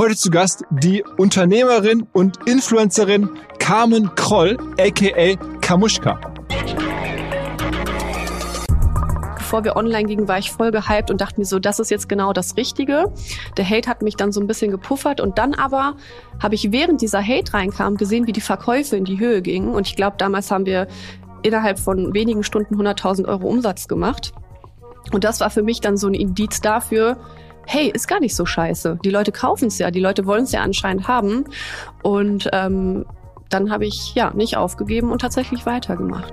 Heute zu Gast die Unternehmerin und Influencerin Carmen Kroll, aka Kamuschka. bevor wir online gingen, war ich voll gehypt und dachte mir so, das ist jetzt genau das Richtige. Der Hate hat mich dann so ein bisschen gepuffert und dann aber habe ich während dieser Hate reinkam gesehen, wie die Verkäufe in die Höhe gingen und ich glaube, damals haben wir innerhalb von wenigen Stunden 100.000 Euro Umsatz gemacht. Und das war für mich dann so ein Indiz dafür, hey, ist gar nicht so scheiße. Die Leute kaufen es ja, die Leute wollen es ja anscheinend haben. Und ähm, dann habe ich ja nicht aufgegeben und tatsächlich weitergemacht.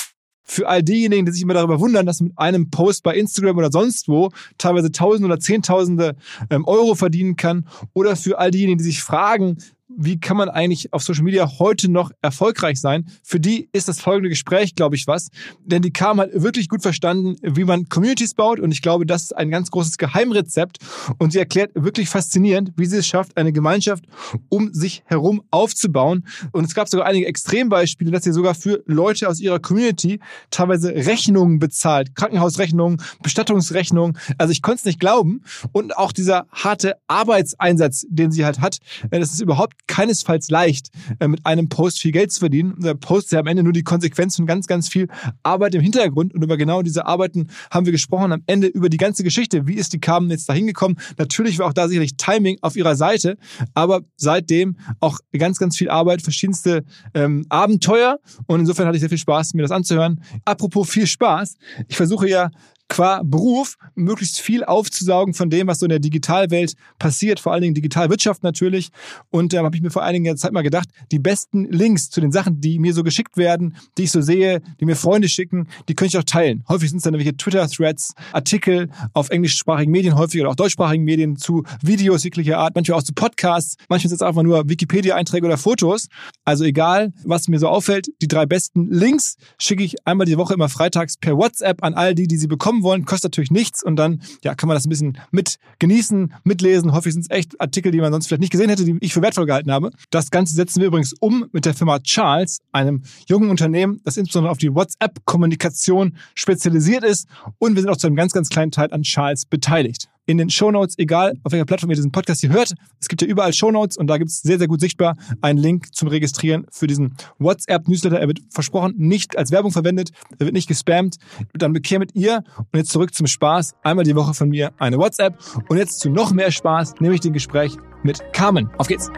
für all diejenigen, die sich immer darüber wundern, dass mit einem Post bei Instagram oder sonst wo teilweise Tausende oder Zehntausende ähm, Euro verdienen kann. Oder für all diejenigen, die sich fragen, wie kann man eigentlich auf Social Media heute noch erfolgreich sein? Für die ist das folgende Gespräch, glaube ich, was. Denn die Kam hat wirklich gut verstanden, wie man Communities baut. Und ich glaube, das ist ein ganz großes Geheimrezept. Und sie erklärt wirklich faszinierend, wie sie es schafft, eine Gemeinschaft um sich herum aufzubauen. Und es gab sogar einige Extrembeispiele, dass sie sogar für Leute aus ihrer Community teilweise Rechnungen bezahlt. Krankenhausrechnungen, Bestattungsrechnungen. Also ich konnte es nicht glauben. Und auch dieser harte Arbeitseinsatz, den sie halt hat, das ist überhaupt keinesfalls leicht, äh, mit einem Post viel Geld zu verdienen. Der Post ist ja am Ende nur die Konsequenz von ganz, ganz viel Arbeit im Hintergrund. Und über genau diese Arbeiten haben wir gesprochen. Am Ende über die ganze Geschichte. Wie ist die Carmen jetzt da hingekommen? Natürlich war auch da sicherlich Timing auf ihrer Seite. Aber seitdem auch ganz, ganz viel Arbeit, verschiedenste ähm, Abenteuer. Und insofern hatte ich sehr viel Spaß, mir das anzuhören. Apropos viel Spaß. Ich versuche ja qua Beruf möglichst viel aufzusaugen von dem, was so in der Digitalwelt passiert, vor allen Dingen Digitalwirtschaft natürlich. Und da ähm, habe ich mir vor einiger Zeit mal gedacht, die besten Links zu den Sachen, die mir so geschickt werden, die ich so sehe, die mir Freunde schicken, die könnte ich auch teilen. Häufig sind es dann welche Twitter-Threads, Artikel auf englischsprachigen Medien, häufig oder auch deutschsprachigen Medien zu Videos jeglicher Art, manchmal auch zu Podcasts, manchmal sind es einfach nur Wikipedia-Einträge oder Fotos. Also egal, was mir so auffällt, die drei besten Links schicke ich einmal die Woche immer freitags per WhatsApp an all die, die sie bekommen haben wollen, kostet natürlich nichts und dann ja, kann man das ein bisschen mit genießen, mitlesen. Häufig sind es echt Artikel, die man sonst vielleicht nicht gesehen hätte, die ich für wertvoll gehalten habe. Das Ganze setzen wir übrigens um mit der Firma Charles, einem jungen Unternehmen, das insbesondere auf die WhatsApp-Kommunikation spezialisiert ist und wir sind auch zu einem ganz, ganz kleinen Teil an Charles beteiligt in den Shownotes, egal auf welcher Plattform ihr diesen Podcast hier hört. Es gibt ja überall Shownotes und da gibt es sehr, sehr gut sichtbar einen Link zum Registrieren für diesen WhatsApp-Newsletter. Er wird versprochen nicht als Werbung verwendet, er wird nicht gespammt. Dann bekämet ihr und jetzt zurück zum Spaß. Einmal die Woche von mir eine WhatsApp und jetzt zu noch mehr Spaß, nämlich dem Gespräch mit Carmen. Auf geht's!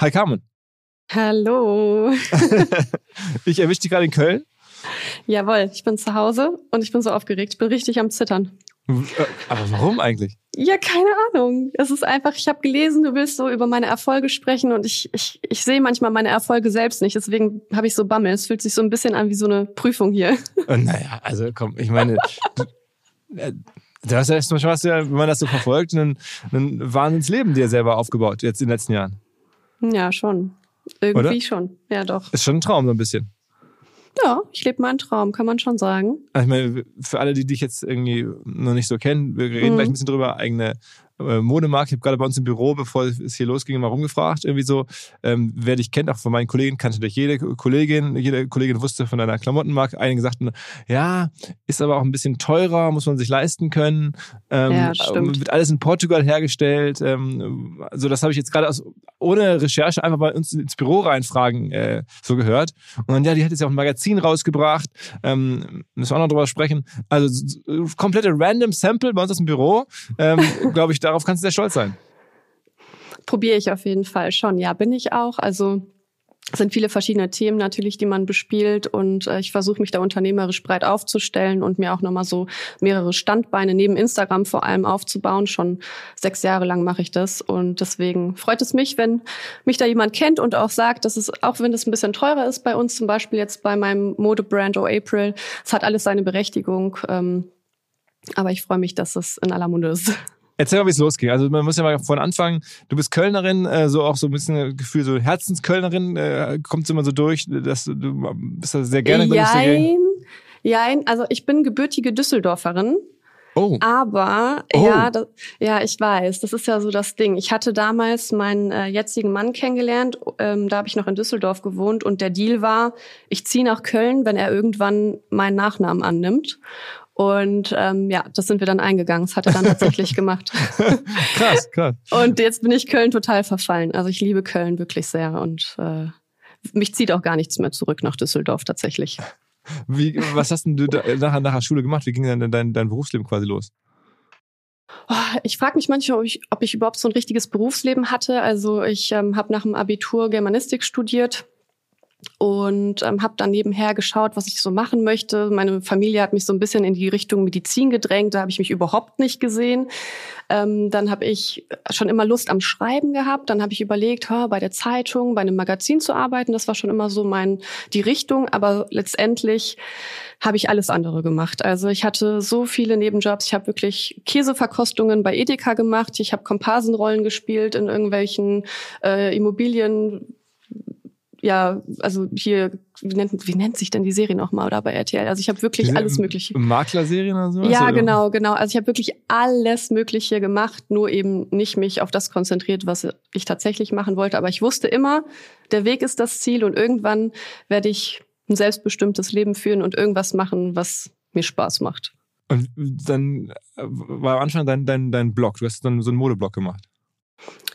Hi Carmen. Hallo. ich erwische dich gerade in Köln. Jawohl, ich bin zu Hause und ich bin so aufgeregt. Ich bin richtig am Zittern. Äh, aber warum eigentlich? Ja, keine Ahnung. Es ist einfach, ich habe gelesen, du willst so über meine Erfolge sprechen und ich, ich, ich sehe manchmal meine Erfolge selbst nicht. Deswegen habe ich so Bammel. Es fühlt sich so ein bisschen an wie so eine Prüfung hier. Und naja, also komm, ich meine, du, äh, hast ja erstmal schon wenn man das so verfolgt, ein, ein Wahnsinnsleben dir selber aufgebaut, jetzt in den letzten Jahren. Ja, schon. Irgendwie Oder? schon. Ja, doch. Ist schon ein Traum so ein bisschen. Ja, ich lebe meinen Traum, kann man schon sagen. Also ich meine, für alle, die dich jetzt irgendwie noch nicht so kennen, wir reden mhm. gleich ein bisschen drüber, eigene äh. Ich habe gerade bei uns im Büro, bevor es hier losging, mal rumgefragt, irgendwie so, ähm, wer dich kennt, auch von meinen Kollegen, kannte dich jede Kollegin, jede Kollegin wusste von deiner Klamottenmarke. Einige sagten, ja, ist aber auch ein bisschen teurer, muss man sich leisten können. Ähm, Ja, stimmt. Wird alles in Portugal hergestellt. Ähm, also das habe ich jetzt gerade ohne Recherche einfach bei uns ins Büro reinfragen äh, so gehört. Und dann, ja, die hat jetzt ja auch ein Magazin rausgebracht. Ähm, müssen wir auch noch drüber sprechen. Also komplette random Sample bei uns aus dem Büro. Ähm, Glaube ich, darauf kannst du sehr stolz sein. Probiere ich auf jeden Fall schon. Ja, bin ich auch. Also sind viele verschiedene Themen natürlich, die man bespielt und äh, ich versuche mich da unternehmerisch breit aufzustellen und mir auch nochmal so mehrere Standbeine neben Instagram vor allem aufzubauen. Schon sechs Jahre lang mache ich das und deswegen freut es mich, wenn mich da jemand kennt und auch sagt, dass es, auch wenn es ein bisschen teurer ist bei uns, zum Beispiel jetzt bei meinem Modebrand O April, es hat alles seine Berechtigung. Ähm, aber ich freue mich, dass es in aller Munde ist. Erzähl mal, wie es losging. Also man muss ja mal von Anfang, du bist Kölnerin, äh, so auch so ein bisschen Gefühl, so Herzenskölnerin, äh, kommt immer so durch, dass du, du bist da sehr gerne Jein, jein, also ich bin gebürtige Düsseldorferin. Oh, Aber Oh. ja, das, ja, ich weiß, das ist ja so das Ding. Ich hatte damals meinen äh, jetzigen Mann kennengelernt, ähm, da habe ich noch in Düsseldorf gewohnt und der Deal war, ich ziehe nach Köln, wenn er irgendwann meinen Nachnamen annimmt. Und ähm, ja, das sind wir dann eingegangen. Das hat er dann tatsächlich gemacht. krass, krass. Und jetzt bin ich Köln total verfallen. Also ich liebe Köln wirklich sehr und äh, mich zieht auch gar nichts mehr zurück nach Düsseldorf tatsächlich. Wie, was hast denn du da, nachher, nach der Schule gemacht? Wie ging denn dein, dein Berufsleben quasi los? Oh, Ich frage mich manchmal, ob ich, ob ich überhaupt so ein richtiges Berufsleben hatte. Also ich ähm, habe nach dem Abitur Germanistik studiert und ähm, habe dann nebenher geschaut, was ich so machen möchte. Meine Familie hat mich so ein bisschen in die Richtung Medizin gedrängt, da habe ich mich überhaupt nicht gesehen. Ähm, dann habe ich schon immer Lust am Schreiben gehabt. Dann habe ich überlegt, ha, bei der Zeitung, bei einem Magazin zu arbeiten. Das war schon immer so mein die Richtung. Aber letztendlich habe ich alles andere gemacht. Also ich hatte so viele Nebenjobs. Ich habe wirklich Käseverkostungen bei Edeka gemacht. Ich habe Komparsenrollen gespielt in irgendwelchen äh, Immobilien. Ja, also hier, wie nennt, wie nennt sich denn die Serie nochmal oder bei RTL? Also ich habe wirklich alles Mögliche. Maklerserien oder so? Ja, Oder? genau, genau. Also ich habe wirklich alles Mögliche gemacht, nur eben nicht mich auf das konzentriert, was ich tatsächlich machen wollte. Aber ich wusste immer, der Weg ist das Ziel und irgendwann werde ich ein selbstbestimmtes Leben führen und irgendwas machen, was mir Spaß macht. Und dann äh, war am Anfang dein, dein, dein Blog. Du hast dann so einen Modeblog gemacht.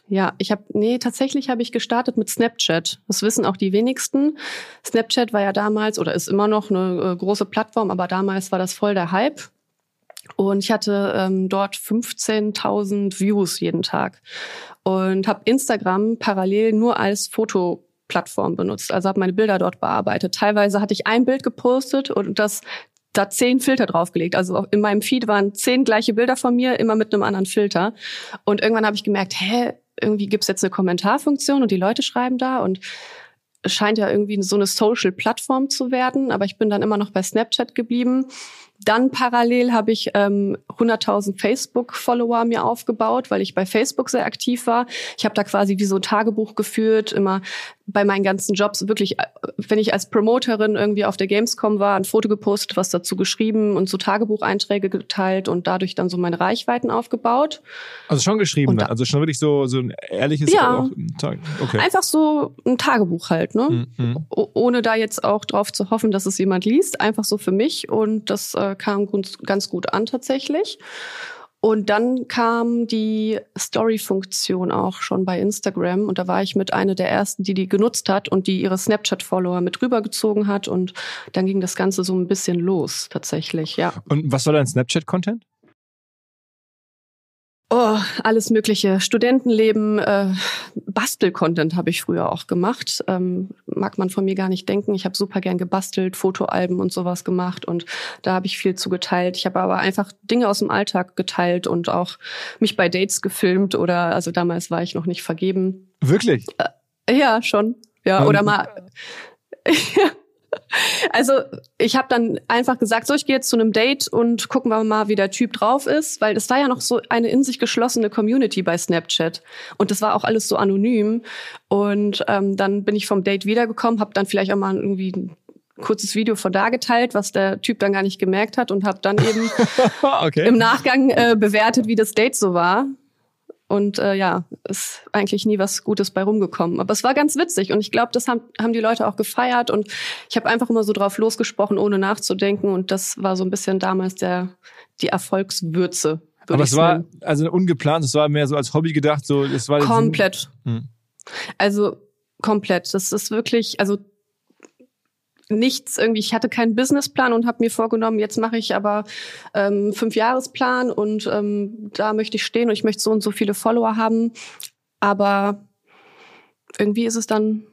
Ja, ich habe, nee, tatsächlich habe ich gestartet mit Snapchat. Das wissen auch die wenigsten. Snapchat war ja damals oder ist immer noch eine äh, große Plattform, aber damals war das voll der Hype. Und ich hatte ähm, dort 15.000 Views jeden Tag und habe Instagram parallel nur als Fotoplattform benutzt. Also habe meine Bilder dort bearbeitet. Teilweise hatte ich ein Bild gepostet und das da zehn Filter draufgelegt. Also in meinem Feed waren zehn gleiche Bilder von mir, immer mit einem anderen Filter. Und irgendwann habe ich gemerkt, hä, irgendwie gibt's jetzt eine Kommentarfunktion und die Leute schreiben da und es scheint ja irgendwie so eine Social-Plattform zu werden, aber ich bin dann immer noch bei Snapchat geblieben. Dann parallel habe ich ähm, 100.000 Facebook-Follower mir aufgebaut, weil ich bei Facebook sehr aktiv war. Ich habe da quasi wie so ein Tagebuch geführt, immer bei meinen ganzen Jobs wirklich, äh, wenn ich als Promoterin irgendwie auf der Gamescom war, ein Foto gepostet, was dazu geschrieben und so Tagebucheinträge geteilt und dadurch dann so meine Reichweiten aufgebaut. Also schon geschrieben, da- also schon wirklich so, so ein ehrliches Ja. Okay. Einfach so ein Tagebuch halt, ne? Mhm. Ohne da jetzt auch drauf zu hoffen, dass es jemand liest, einfach so für mich und das äh, kam ganz gut an tatsächlich. Und dann kam die Story-Funktion auch schon bei Instagram und da war ich mit einer der ersten, die die genutzt hat und die ihre Snapchat-Follower mit rübergezogen hat und dann ging das Ganze so ein bisschen los tatsächlich, ja. Und was war dein Snapchat-Content? Oh, alles mögliche. Studentenleben, äh, Bastel-Content habe ich früher auch gemacht. Ähm, mag man von mir gar nicht denken. Ich habe super gern gebastelt, Fotoalben und sowas gemacht und da habe ich viel zu geteilt. Ich habe aber einfach Dinge aus dem Alltag geteilt und auch mich bei Dates gefilmt oder also damals war ich noch nicht vergeben. Wirklich? Ja, schon. Ja, Und- oder mal. Also ich habe dann einfach gesagt, so ich gehe jetzt zu einem Date und gucken wir mal, wie der Typ drauf ist, weil es war ja noch so eine in sich geschlossene Community bei Snapchat und das war auch alles so anonym und ähm, dann bin ich vom Date wiedergekommen, habe dann vielleicht auch mal irgendwie ein kurzes Video von da geteilt, was der Typ dann gar nicht gemerkt hat und habe dann eben okay. im Nachgang äh, bewertet, wie das Date so war. Und äh, ja, ist eigentlich nie was Gutes bei rumgekommen. Aber es war ganz witzig und ich glaube, das haben, haben die Leute auch gefeiert und ich habe einfach immer so drauf losgesprochen, ohne nachzudenken. Und das war so ein bisschen damals der die Erfolgswürze. Aber es war also ungeplant, es war mehr so als Hobby gedacht, so es war komplett. Hm. Also komplett. Das ist wirklich, also nichts irgendwie, ich hatte keinen Businessplan und habe mir vorgenommen, jetzt mache ich aber ähm, fünf Jahresplan und ähm, da möchte ich stehen und ich möchte so und so viele Follower haben. Aber irgendwie ist es dann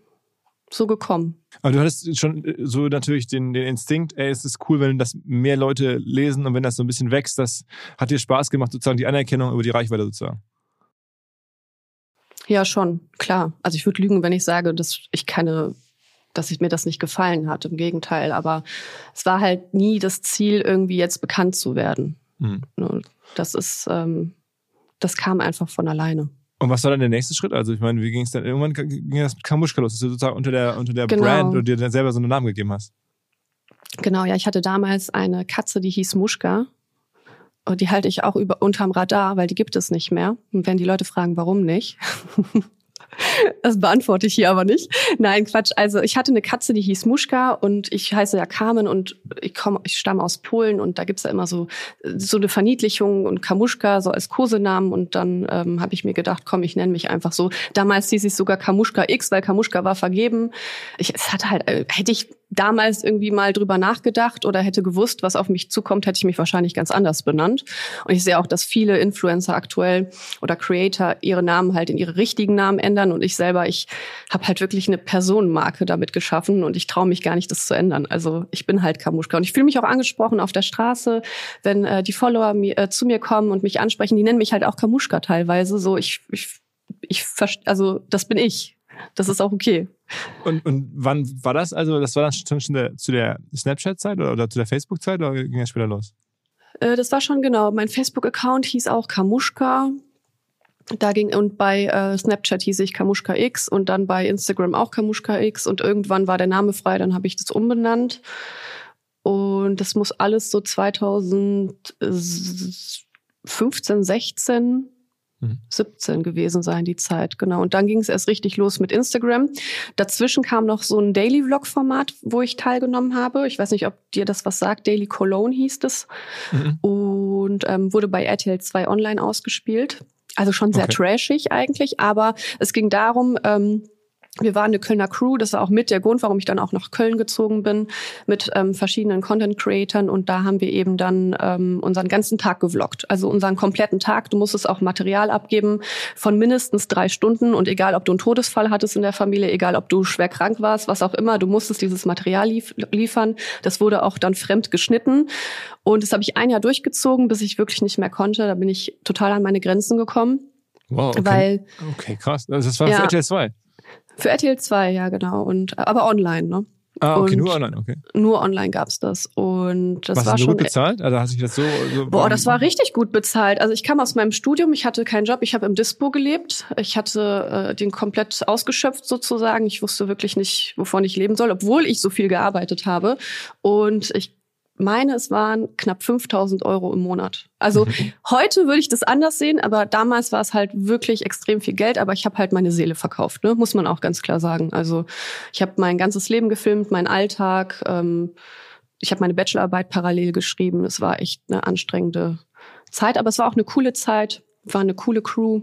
so gekommen. Aber du hattest schon äh, so natürlich den, den Instinkt, ey, es ist cool, wenn das mehr Leute lesen und wenn das so ein bisschen wächst, das hat dir Spaß gemacht, sozusagen die Anerkennung über die Reichweite sozusagen. Ja, schon, klar. Also ich würde lügen, wenn ich sage, dass ich keine dass ich mir das nicht gefallen hat. Im Gegenteil, aber es war halt nie das Ziel, irgendwie jetzt bekannt zu werden. Mhm. Das ist, ähm, das kam einfach von alleine. Und was war dann der nächste Schritt? Also ich meine, wie ging es dann? Irgendwann ging das mit Kamuschka los, dass du sozusagen unter der, unter der genau. Brand oder dir dann selber so einen Namen gegeben hast. Genau, ja, ich hatte damals eine Katze, die hieß Muschka. Und die halte ich auch über, unterm Radar, weil die gibt es nicht mehr. Und wenn die Leute fragen, warum nicht, Das beantworte ich hier aber nicht. Nein, Quatsch. Also ich hatte eine Katze, die hieß Muschka und ich heiße ja Carmen und ich komme, ich stamme aus Polen und da gibt's ja immer so so eine Verniedlichung und Kamuschka so als Kosenamen und dann ähm, habe ich mir gedacht, komm, ich nenne mich einfach so. Damals hieß ich sogar Kamuschka X, weil Kamuschka war vergeben. Ich, es hatte halt, äh, hätte ich damals irgendwie mal drüber nachgedacht oder hätte gewusst, was auf mich zukommt, hätte ich mich wahrscheinlich ganz anders benannt. Und ich sehe auch, dass viele Influencer aktuell oder Creator ihre Namen halt in ihre richtigen Namen ändern. Und ich selber, ich habe halt wirklich eine Personenmarke damit geschaffen und ich traue mich gar nicht, das zu ändern. Also ich bin halt Kamuschka. Und ich fühle mich auch angesprochen auf der Straße, wenn äh, die Follower mir, äh, zu mir kommen und mich ansprechen. Die nennen mich halt auch Kamuschka teilweise. So, ich, ich, ich also das bin ich. Das ist auch okay. Und, und wann war das? Also, das war dann schon zu der Snapchat-Zeit oder, oder, zu der Facebook-Zeit oder ging das später los? Äh, das war schon genau. Mein Facebook-Account hieß auch Kamuschka. Da ging und bei äh, Snapchat hieß ich Kamuschka X und dann bei Instagram auch Kamuschka X und irgendwann war der Name frei, dann habe ich das umbenannt. Und das muss alles so 2015, 16 17 gewesen sein, die Zeit, genau. Und dann ging es erst richtig los mit Instagram. Dazwischen kam noch so ein Daily Vlog-Format, wo ich teilgenommen habe. Ich weiß nicht, ob dir das was sagt. Daily Cologne hieß es. Mhm. Und ähm, wurde bei RTL 2 online ausgespielt. Also schon sehr okay. trashig eigentlich, aber es ging darum, ähm, wir waren eine Kölner Crew, das war auch mit der Grund, warum ich dann auch nach Köln gezogen bin, mit ähm, verschiedenen Content-Creatern und da haben wir eben dann ähm, unseren ganzen Tag gevloggt, also unseren kompletten Tag. Du musstest auch Material abgeben von mindestens drei Stunden und egal, ob du einen Todesfall hattest in der Familie, egal, ob du schwer krank warst, was auch immer, du musstest dieses Material lief liefern. Das wurde auch dann fremd geschnitten und das habe ich ein Jahr durchgezogen, bis ich wirklich nicht mehr konnte. Da bin ich total an meine Grenzen gekommen. Wow, okay. Weil, okay, krass. Also das war ja, für RTL 2. Für RTL 2, ja, genau. Und, aber online, ne? Ah, okay, und nur online, okay. Nur online gab's das. Und das Was war so schon. gut bezahlt? Also hast du das so, so Boah, das war richtig gut bezahlt. Also ich kam aus meinem Studium, ich hatte keinen Job, ich habe im Dispo gelebt. Ich hatte äh, den komplett ausgeschöpft sozusagen. Ich wusste wirklich nicht, wovon ich leben soll, obwohl ich so viel gearbeitet habe. Und ich meine, es waren knapp 5000 Euro im Monat. Also heute würde ich das anders sehen, aber damals war es halt wirklich extrem viel Geld. Aber ich habe halt meine Seele verkauft, ne? muss man auch ganz klar sagen. Also ich habe mein ganzes Leben gefilmt, meinen Alltag. Ähm, ich habe meine Bachelorarbeit parallel geschrieben. Es war echt eine anstrengende Zeit, aber es war auch eine coole Zeit. War eine coole Crew.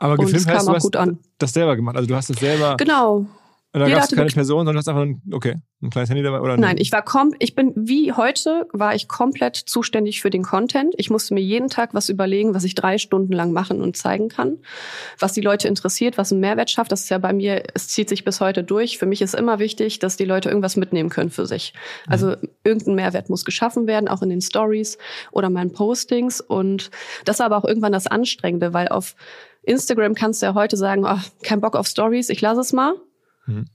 Aber gefilmt und es kam auch gut an. das selber gemacht. Also du hast es selber. Genau. Und da gab es keine Person, sondern du hast einfach ein, okay, ein kleines Handy dabei oder Nein, ich war kom ich bin wie heute war ich komplett zuständig für den Content. Ich musste mir jeden Tag was überlegen, was ich drei Stunden lang machen und zeigen kann, was die Leute interessiert, was einen Mehrwert schafft. Das ist ja bei mir, es zieht sich bis heute durch. Für mich ist immer wichtig, dass die Leute irgendwas mitnehmen können für sich. Mhm. Also irgendein Mehrwert muss geschaffen werden, auch in den Stories oder meinen Postings. Und das war aber auch irgendwann das Anstrengende, weil auf Instagram kannst du ja heute sagen, oh, kein Bock auf Stories, ich lasse es mal. Mhm.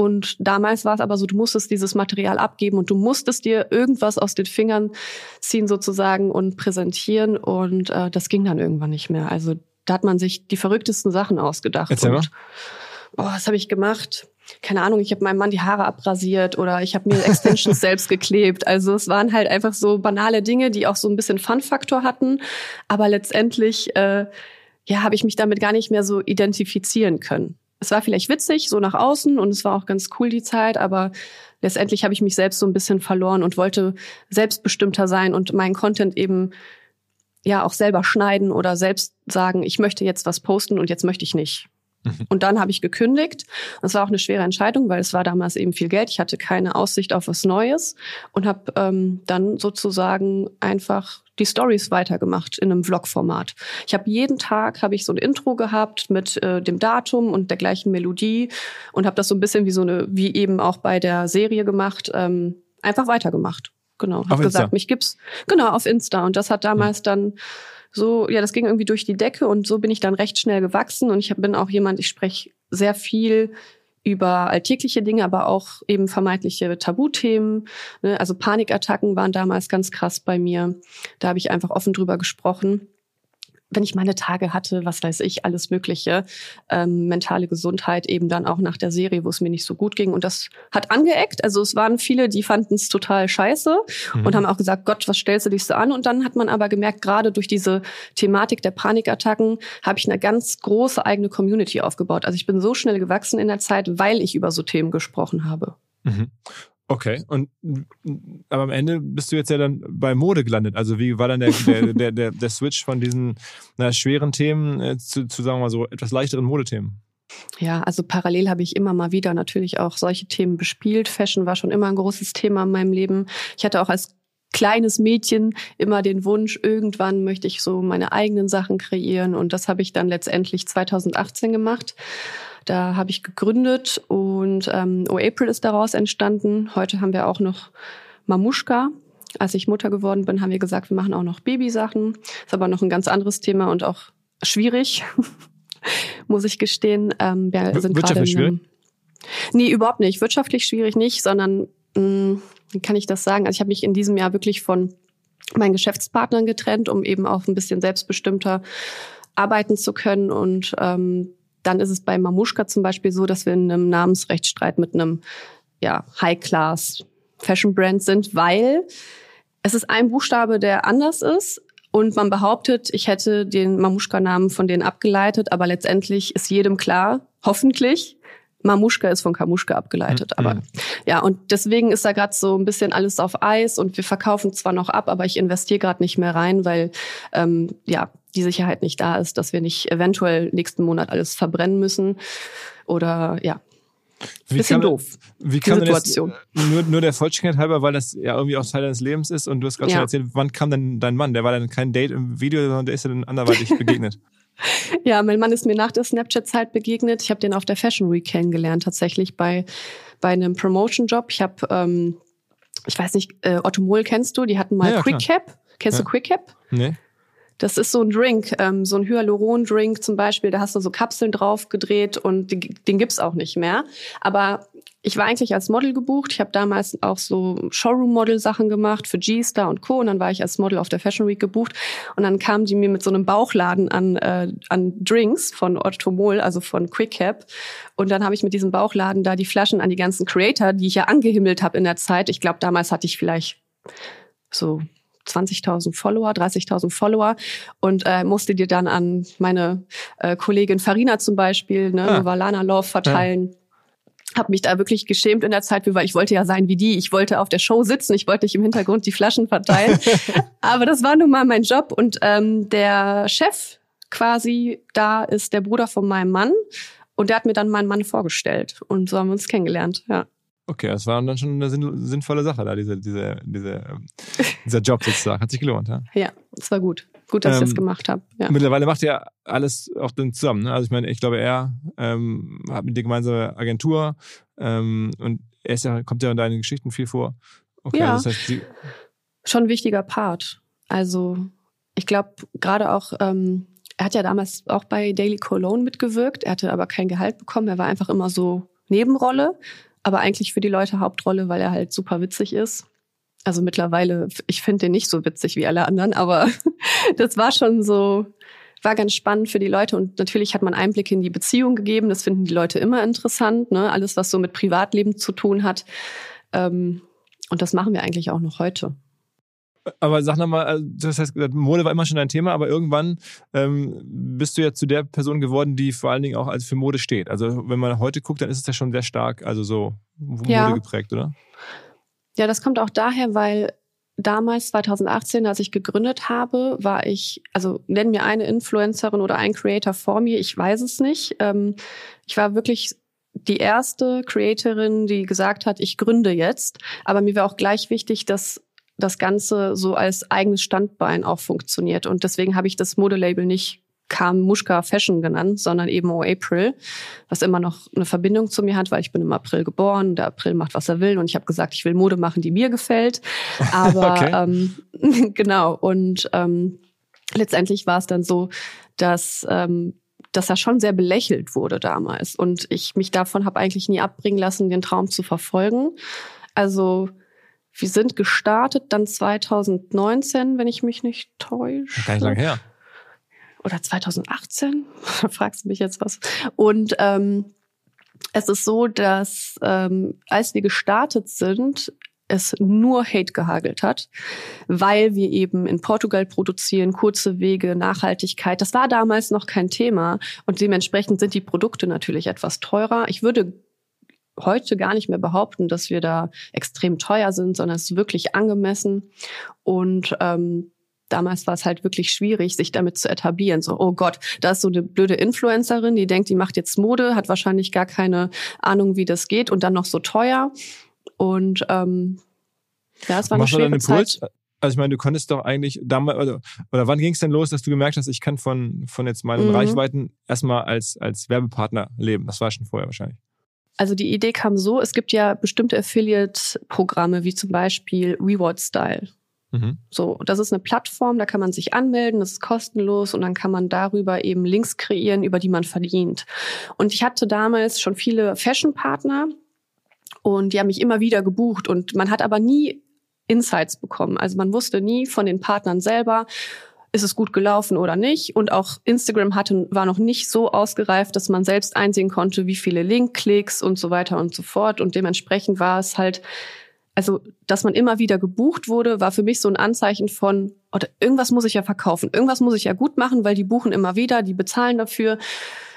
Und damals war es aber so, du musstest dieses Material abgeben und du musstest dir irgendwas aus den Fingern ziehen sozusagen und präsentieren. Und äh, das ging dann irgendwann nicht mehr. Also da hat man sich die verrücktesten Sachen ausgedacht. Erzähl mal. Und, boah, was habe ich gemacht? Keine Ahnung, ich habe meinem Mann die Haare abrasiert oder ich habe mir Extensions selbst geklebt. Also es waren halt einfach so banale Dinge, die auch so ein bisschen Fun-Faktor hatten. Aber letztendlich... Äh, ja, habe ich mich damit gar nicht mehr so identifizieren können. Es war vielleicht witzig, so nach außen und es war auch ganz cool die Zeit, aber letztendlich habe ich mich selbst so ein bisschen verloren und wollte selbstbestimmter sein und meinen Content eben ja auch selber schneiden oder selbst sagen, ich möchte jetzt was posten und jetzt möchte ich nicht. Und dann habe ich gekündigt. Das war auch eine schwere Entscheidung, weil es war damals eben viel Geld. Ich hatte keine Aussicht auf was Neues und habe ähm, dann sozusagen einfach die Stories weitergemacht in einem Vlog-Format. Ich habe jeden Tag habe ich so ein Intro gehabt mit äh, dem Datum und der gleichen Melodie und habe das so ein bisschen wie so eine wie eben auch bei der Serie gemacht, ähm, einfach weitergemacht. Genau, habe gesagt, mich gibt's genau auf Insta und das hat damals mhm. dann so, ja, das ging irgendwie durch die Decke und so bin ich dann recht schnell gewachsen und ich bin auch jemand, ich spreche sehr viel über alltägliche Dinge, aber auch eben vermeintliche Tabuthemen. Ne? Also Panikattacken waren damals ganz krass bei mir. Da habe ich einfach offen drüber gesprochen wenn ich meine Tage hatte, was weiß ich, alles Mögliche, ähm, mentale Gesundheit eben dann auch nach der Serie, wo es mir nicht so gut ging. Und das hat angeeckt. Also es waren viele, die fanden es total scheiße mhm. und haben auch gesagt, Gott, was stellst du dich so an? Und dann hat man aber gemerkt, gerade durch diese Thematik der Panikattacken habe ich eine ganz große eigene Community aufgebaut. Also ich bin so schnell gewachsen in der Zeit, weil ich über so Themen gesprochen habe. Mhm. Okay, und aber am Ende bist du jetzt ja dann bei Mode gelandet. Also wie war dann der, der, der, der, der Switch von diesen na, schweren Themen äh, zu, zu, sagen wir mal so, etwas leichteren Modethemen? Ja, also parallel habe ich immer mal wieder natürlich auch solche Themen bespielt. Fashion war schon immer ein großes Thema in meinem Leben. Ich hatte auch als kleines Mädchen immer den Wunsch, irgendwann möchte ich so meine eigenen Sachen kreieren. Und das habe ich dann letztendlich 2018 gemacht. Da habe ich gegründet und ähm, O April ist daraus entstanden. Heute haben wir auch noch Mamushka. Als ich Mutter geworden bin, haben wir gesagt, wir machen auch noch Babysachen. Ist aber noch ein ganz anderes Thema und auch schwierig, muss ich gestehen. Ähm, wir sind Wirtschaftlich schwierig? Nee, überhaupt nicht. Wirtschaftlich schwierig nicht, sondern mh, mm, wie kann ich das sagen? Also ich habe mich in diesem Jahr wirklich von meinen Geschäftspartnern getrennt, um eben auch ein bisschen selbstbestimmter arbeiten zu können und ähm, dann ist es bei Mamushka zum Beispiel so, dass wir in einem Namensrechtsstreit mit einem ja, High-Class Fashion Brand sind, weil es ist ein Buchstabe, der anders ist. Und man behauptet, ich hätte den Mamushka-Namen von denen abgeleitet, aber letztendlich ist jedem klar, hoffentlich, Mamushka ist von Kamushka abgeleitet. Mhm. Aber ja, und deswegen ist da gerade so ein bisschen alles auf Eis und wir verkaufen zwar noch ab, aber ich investiere gerade nicht mehr rein, weil ähm, ja die Sicherheit nicht da ist, dass wir nicht eventuell nächsten Monat alles verbrennen müssen. Oder ja, wie Bisschen kann, doof. Wie kann Situation. Das, nur, nur der Vollständigkeit halber, weil das ja irgendwie auch Teil deines Lebens ist und du hast gerade ja. schon erzählt, wann kam denn dein Mann? Der war dann kein Date im Video, sondern der ist ja dann anderweitig begegnet. Ja, mein Mann ist mir nach der Snapchat-Zeit begegnet. Ich habe den auf der Fashion Week kennengelernt, tatsächlich bei, bei einem Promotion-Job. Ich habe, ähm, ich weiß nicht, äh, Otto Mohl kennst du? Die hatten mal ja, Quick Cap. Kennst ja. du Quick Cap? Nee. Das ist so ein Drink, ähm, so ein Hyaluron-Drink zum Beispiel. Da hast du so Kapseln drauf gedreht und den, den gibt's auch nicht mehr. Aber ich war eigentlich als Model gebucht. Ich habe damals auch so Showroom-Model-Sachen gemacht für G-Star und Co. Und dann war ich als Model auf der Fashion Week gebucht. Und dann kamen die mir mit so einem Bauchladen an, äh, an Drinks von Orthomol, also von Quick Cap. Und dann habe ich mit diesem Bauchladen da die Flaschen an die ganzen Creator, die ich ja angehimmelt habe in der Zeit. Ich glaube, damals hatte ich vielleicht so 20.000 Follower, 30.000 Follower und äh, musste dir dann an meine äh, Kollegin Farina zum Beispiel, ne, ah. Valana Love verteilen. Ja habe mich da wirklich geschämt in der Zeit, weil ich wollte ja sein wie die. Ich wollte auf der Show sitzen, ich wollte nicht im Hintergrund die Flaschen verteilen. Aber das war nun mal mein Job und ähm, der Chef quasi da ist der Bruder von meinem Mann und der hat mir dann meinen Mann vorgestellt und so haben wir uns kennengelernt. Ja. Okay, das war dann schon eine sinnvolle Sache da, diese, diese, diese, ähm, dieser Job sozusagen. Hat sich gelohnt, ja? Ja, es war gut. Gut, dass ähm, ich das gemacht habe. Ja. Mittlerweile macht er alles auch dann zusammen. Ne? Also ich meine, ich glaube, er ähm, hat mit dir gemeinsame Agentur ähm, und er ist ja, kommt ja in deinen Geschichten viel vor. Okay, ja, das heißt, schon ein wichtiger Part. Also ich glaube, gerade auch, ähm, er hat ja damals auch bei Daily Cologne mitgewirkt. Er hatte aber kein Gehalt bekommen. Er war einfach immer so Nebenrolle aber eigentlich für die Leute Hauptrolle, weil er halt super witzig ist. Also mittlerweile, ich finde den nicht so witzig wie alle anderen, aber das war schon so, war ganz spannend für die Leute und natürlich hat man Einblicke in die Beziehung gegeben. Das finden die Leute immer interessant, ne? Alles, was so mit Privatleben zu tun hat. Ähm, und das machen wir eigentlich auch noch heute. Aber sag nochmal, das heißt, Mode war immer schon dein Thema, aber irgendwann ähm, bist du ja zu der Person geworden, die vor allen Dingen auch als für Mode steht. Also wenn man heute guckt, dann ist es ja schon sehr stark, also so Mode Ja. geprägt, oder? Ja, das kommt auch daher, weil damals, 2018, als ich gegründet habe, war ich, also nenn mir eine Influencerin oder ein Creator vor mir, ich weiß es nicht. Ähm, ich war wirklich die erste Creatorin, die gesagt hat, ich gründe jetzt. Aber mir war auch gleich wichtig, dass das Ganze so als eigenes Standbein auch funktioniert. Und deswegen habe ich das Modelabel nicht Kamuschka Fashion genannt, sondern eben O April, was immer noch eine Verbindung zu mir hat, weil ich bin im April geboren, der April macht, was er will und ich habe gesagt, ich will Mode machen, die mir gefällt. Aber Okay. ähm, genau, und ähm, letztendlich war es dann so, dass ähm, dass er schon sehr belächelt wurde damals und ich mich davon habe eigentlich nie abbringen lassen, den Traum zu verfolgen. Also wir sind gestartet dann 2019, wenn ich mich nicht täusche Gar nicht lange her. oder 2018, da fragst du mich jetzt was. Und ähm, es ist so, dass ähm, als wir gestartet sind, es nur Hate gehagelt hat, weil wir eben in Portugal produzieren, kurze Wege, Nachhaltigkeit. Das war damals noch kein Thema und dementsprechend sind die Produkte natürlich etwas teurer. Ich würde heute gar nicht mehr behaupten, dass wir da extrem teuer sind, sondern es ist wirklich angemessen. Und ähm, damals war es halt wirklich schwierig, sich damit zu etablieren. So, oh Gott, da ist so eine blöde Influencerin, die denkt, die macht jetzt Mode, hat wahrscheinlich gar keine Ahnung, wie das geht und dann noch so teuer. Und ähm, ja, es war eine Machst schwere Zeit. Impuls? Also ich meine, du konntest doch eigentlich damals, oder, oder wann ging es denn los, dass du gemerkt hast, ich kann von, von jetzt meinen Mhm. Reichweiten erstmal als, als Werbepartner leben? Das war schon vorher wahrscheinlich. Also die Idee kam so, es gibt ja bestimmte Affiliate-Programme, wie zum Beispiel Reward Style. Mhm. So, das ist eine Plattform, da kann man sich anmelden, das ist kostenlos und dann kann man darüber eben Links kreieren, über die man verdient. Und ich hatte damals schon viele Fashion-Partner und die haben mich immer wieder gebucht und man hat aber nie Insights bekommen. Also man wusste nie von den Partnern selber, ist es gut gelaufen oder nicht. Und auch Instagram hatte, war noch nicht so ausgereift, dass man selbst einsehen konnte, wie viele Link-Klicks und so weiter und so fort. Und dementsprechend war es halt, also, dass man immer wieder gebucht wurde, war für mich so ein Anzeichen von, oder irgendwas muss ich ja verkaufen, irgendwas muss ich ja gut machen, weil die buchen immer wieder, die bezahlen dafür.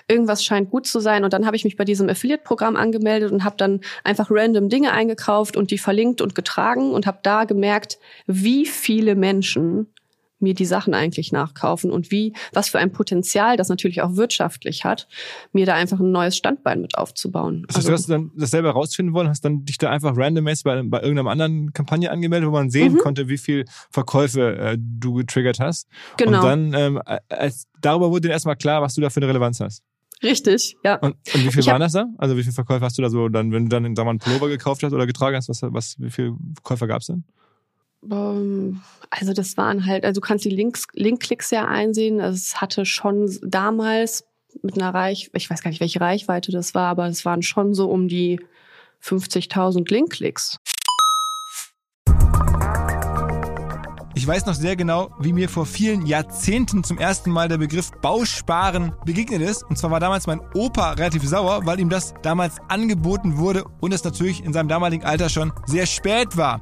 Irgendwas scheint gut zu sein. Und dann habe ich mich bei diesem Affiliate-Programm angemeldet und habe dann einfach random Dinge eingekauft und die verlinkt und getragen und habe da gemerkt, wie viele Menschen mir die Sachen eigentlich nachkaufen und wie, was für ein Potenzial das natürlich auch wirtschaftlich hat, mir da einfach ein neues Standbein mit aufzubauen. Das heißt, du hast dann das selber rausfinden wollen, hast dann dich da einfach randommäßig bei, bei irgendeiner anderen Kampagne angemeldet, wo man sehen Mhm. konnte, wie viel Verkäufe äh, du getriggert hast. genau, Und dann, ähm, als, darüber wurde dir erstmal klar, was du da für eine Relevanz hast. richtig, ja. Und, und wie viel hab- waren das da? Also wie viel Verkäufe hast du da so, dann, wenn du dann sag mal, einen Pullover gekauft hast oder getragen hast, was, was, wie viel Käufer gab es denn? Ähm, Also das waren halt, also du kannst die Links, Linkklicks ja einsehen. Es hatte schon damals mit einer Reich, ich weiß gar nicht, welche Reichweite das war, aber es waren schon so um die 50.000 Linkklicks. Ich weiß noch sehr genau, wie mir vor vielen Jahrzehnten zum ersten Mal der Begriff Bausparen begegnet ist. Und zwar war damals mein Opa relativ sauer, weil ihm das damals angeboten wurde und es natürlich in seinem damaligen Alter schon sehr spät war.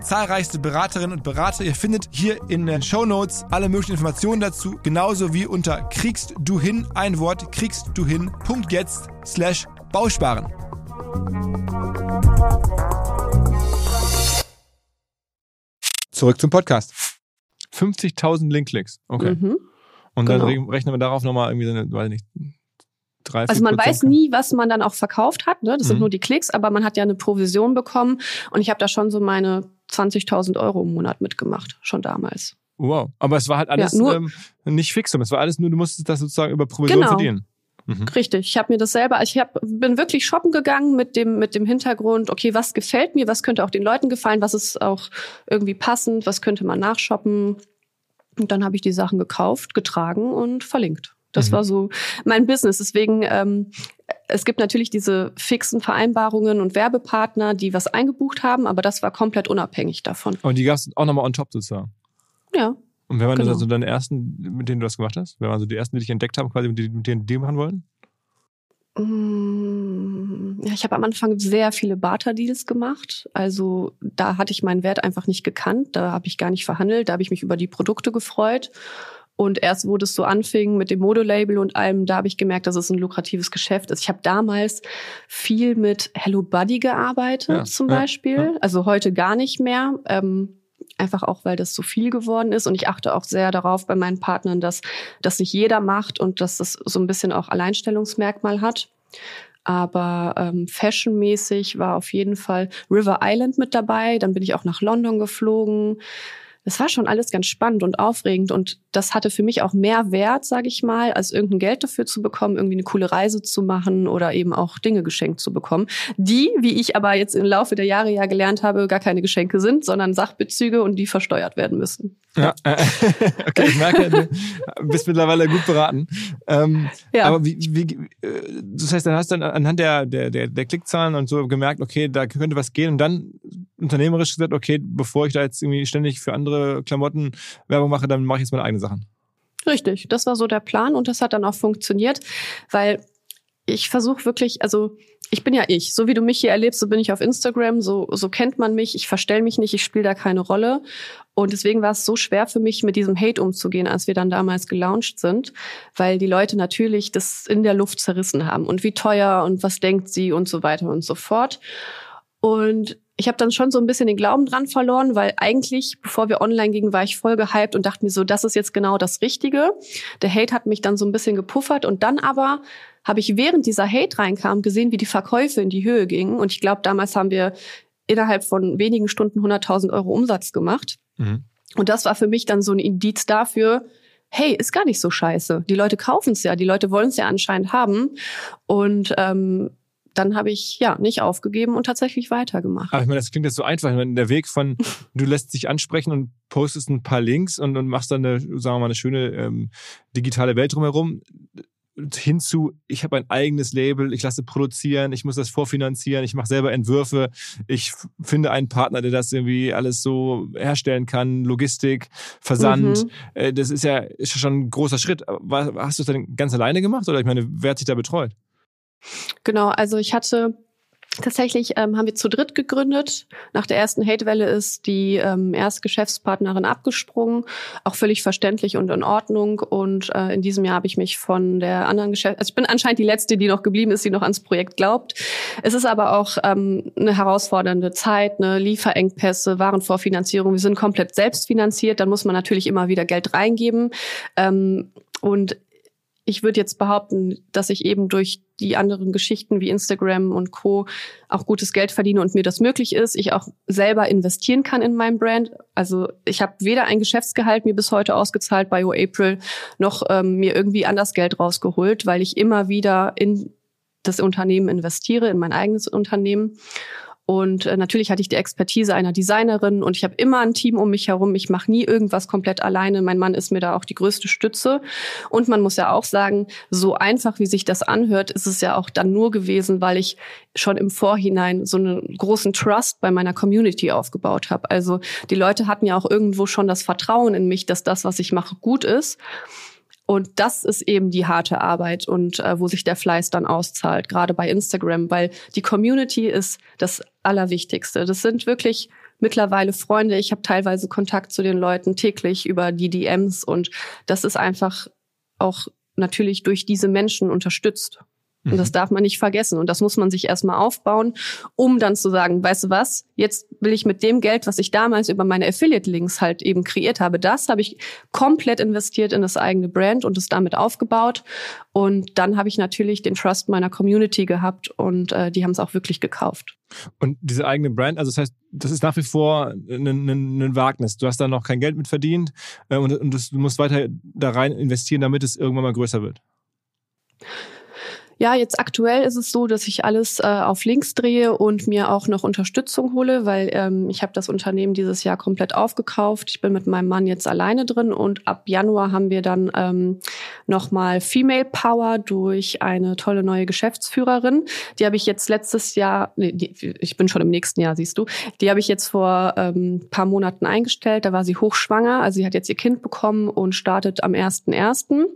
zahlreichste Beraterinnen und Berater. Ihr findet hier in den Show Notes alle möglichen Informationen dazu, genauso wie unter kriegst du hin ein Wort kriegst du hin Punkt jetzt slash Bausparen. Zurück zum Podcast. 50.000 Linkklicks. Okay. Mhm. Und dann Genau. re- rechnen wir darauf nochmal irgendwie so eine, weiß ich nicht, drei, Also man Prozent weiß nie, was man dann auch verkauft hat. Ne? Das sind Mhm. nur die Klicks, aber man hat ja eine Provision bekommen und ich habe da schon so meine 20.000 Euro im Monat mitgemacht, schon damals. Wow. Aber es war halt alles Ja, nur- ähm, nicht fixum. Es war alles nur, du musstest das sozusagen über Provision Genau. verdienen. Mhm. Richtig, ich habe mir das selber, also ich hab, bin wirklich shoppen gegangen mit dem mit dem Hintergrund, okay, was gefällt mir, was könnte auch den Leuten gefallen, was ist auch irgendwie passend, was könnte man nachshoppen. Und dann habe ich die Sachen gekauft, getragen und verlinkt. Das Mhm. war so mein Business. Deswegen, ähm, es gibt natürlich diese fixen Vereinbarungen und Werbepartner, die was eingebucht haben, aber das war komplett unabhängig davon. Und die gab es auch nochmal on top sozusagen. Ja. Und wer waren Genau. das so deine ersten, mit denen du das gemacht hast? Wer waren so die ersten, die dich entdeckt haben, quasi mit, denen- mit denen die machen wollen? Mm, Ja, ich habe am Anfang sehr viele Barter-Deals gemacht. Also da hatte ich meinen Wert einfach nicht gekannt. Da habe ich gar nicht verhandelt. Da habe ich mich über die Produkte gefreut. Und erst wo das so anfing mit dem Modelabel und allem, da habe ich gemerkt, dass es ein lukratives Geschäft ist. Ich habe damals viel mit Hello Buddy gearbeitet Ja, zum ja, Beispiel. ja. Also heute gar nicht mehr. Ähm, einfach auch, weil das so viel geworden ist. Und ich achte auch sehr darauf bei meinen Partnern, dass das nicht jeder macht und dass das so ein bisschen auch Alleinstellungsmerkmal hat. Aber ähm, fashionmäßig war auf jeden Fall River Island mit dabei. Dann bin ich auch nach London geflogen. Das war schon alles ganz spannend und aufregend und das hatte für mich auch mehr Wert, sage ich mal, als irgendein Geld dafür zu bekommen, irgendwie eine coole Reise zu machen oder eben auch Dinge geschenkt zu bekommen, die, wie ich aber jetzt im Laufe der Jahre ja gelernt habe, gar keine Geschenke sind, sondern Sachbezüge und die versteuert werden müssen. Ja. äh, okay, ich merke, du bist mittlerweile gut beraten. Ähm, Ja. Aber wie, wie, äh, das heißt, dann hast du dann anhand der, der, der, der Klickzahlen und so gemerkt, okay, da könnte was gehen und dann unternehmerisch gesagt, okay, bevor ich da jetzt irgendwie ständig für andere Klamotten Werbung mache, dann mache ich jetzt meine eigenen Sachen. Richtig, das war so der Plan und das hat dann auch funktioniert, weil ich versuche wirklich, also ich bin ja ich, so wie du mich hier erlebst, so bin ich auf Instagram, so, so kennt man mich, ich verstell mich nicht, ich spiele da keine Rolle und deswegen war es so schwer für mich, mit diesem Hate umzugehen, als wir dann damals gelauncht sind, weil die Leute natürlich das in der Luft zerrissen haben und wie teuer und was denkt sie und so weiter und so fort. Und ich habe dann schon so ein bisschen den Glauben dran verloren, weil eigentlich, bevor wir online gingen, war ich voll gehypt und dachte mir so, das ist jetzt genau das Richtige. Der Hate hat mich dann so ein bisschen gepuffert und dann aber habe ich während dieser Hate reinkam gesehen, wie die Verkäufe in die Höhe gingen. Und ich glaube, damals haben wir innerhalb von wenigen Stunden 100.000 Euro Umsatz gemacht. Mhm. Und das war für mich dann so ein Indiz dafür, hey, ist gar nicht so scheiße. Die Leute kaufen es ja, die Leute wollen es ja anscheinend haben. Und ähm, dann habe ich ja nicht aufgegeben und tatsächlich weitergemacht. Aber ich meine, das klingt jetzt so einfach. Ich meine, der Weg von, du lässt dich ansprechen und postest ein paar Links und, und machst dann eine, sagen wir mal, eine schöne ähm, digitale Welt drumherum, hinzu, ich habe ein eigenes Label, ich lasse produzieren, ich muss das vorfinanzieren, ich mache selber Entwürfe, ich finde einen Partner, der das irgendwie alles so herstellen kann, Logistik, Versand. Mhm. Äh, das ist ja ist schon ein großer Schritt. Hast du es dann ganz alleine gemacht oder ich meine, wer hat sich da betreut? Genau, also ich hatte tatsächlich ähm, haben wir zu dritt gegründet. Nach der ersten Hatewelle ist die ähm, erste Geschäftspartnerin abgesprungen, auch völlig verständlich und in Ordnung. Und äh, in diesem Jahr habe ich mich von der anderen Geschäft, also ich bin anscheinend die letzte, die noch geblieben ist, die noch ans Projekt glaubt. Es ist aber auch ähm, eine herausfordernde Zeit, eine Lieferengpässe, Warenvorfinanzierung. Wir sind komplett selbstfinanziert, dann muss man natürlich immer wieder Geld reingeben. Ähm, und ich würde jetzt behaupten, dass ich eben durch die anderen Geschichten wie Instagram und Co. auch gutes Geld verdiene und mir das möglich ist. Ich auch selber investieren kann in mein Brand. Also ich habe weder ein Geschäftsgehalt mir bis heute ausgezahlt bei April noch ähm, mir irgendwie anders Geld rausgeholt, weil ich immer wieder in das Unternehmen investiere, in mein eigenes Unternehmen. Und äh, natürlich hatte ich die Expertise einer Designerin und ich habe immer ein Team um mich herum. Ich mache nie irgendwas komplett alleine. Mein Mann ist mir da auch die größte Stütze. Und man muss ja auch sagen, so einfach wie sich das anhört, ist es ja auch dann nur gewesen, weil ich schon im Vorhinein so einen großen Trust bei meiner Community aufgebaut habe. Also die Leute hatten ja auch irgendwo schon das Vertrauen in mich, dass das, was ich mache, gut ist. Und das ist eben die harte Arbeit und äh, wo sich der Fleiß dann auszahlt, gerade bei Instagram, weil die Community ist das Allerwichtigste. Das sind wirklich mittlerweile Freunde. Ich habe teilweise Kontakt zu den Leuten täglich über die DMs und das ist einfach auch natürlich durch diese Menschen unterstützt. Und das darf man nicht vergessen. Und das muss man sich erstmal aufbauen, um dann zu sagen, weißt du was, jetzt will ich mit dem Geld, was ich damals über meine Affiliate-Links halt eben kreiert habe, das habe ich komplett investiert in das eigene Brand und es damit aufgebaut. Und dann habe ich natürlich den Trust meiner Community gehabt und äh, die haben es auch wirklich gekauft. Und diese eigene Brand, also das heißt, das ist nach wie vor ein, ein, ein Wagnis. Du hast da noch kein Geld mit verdient äh, und, und du musst weiter da rein investieren, damit es irgendwann mal größer wird. Ja, jetzt aktuell ist es so, dass ich alles äh, auf Links drehe und mir auch noch Unterstützung hole, weil ähm, ich habe das Unternehmen dieses Jahr komplett aufgekauft. Ich bin mit meinem Mann jetzt alleine drin und ab Januar haben wir dann ähm, nochmal Female Power durch eine tolle neue Geschäftsführerin. Die habe ich jetzt letztes Jahr, nee, die, ich bin schon im nächsten Jahr, siehst du, die habe ich jetzt vor ähm, paar Monaten eingestellt. Da war sie hochschwanger, also sie hat jetzt ihr Kind bekommen und startet am 1.1. Mhm.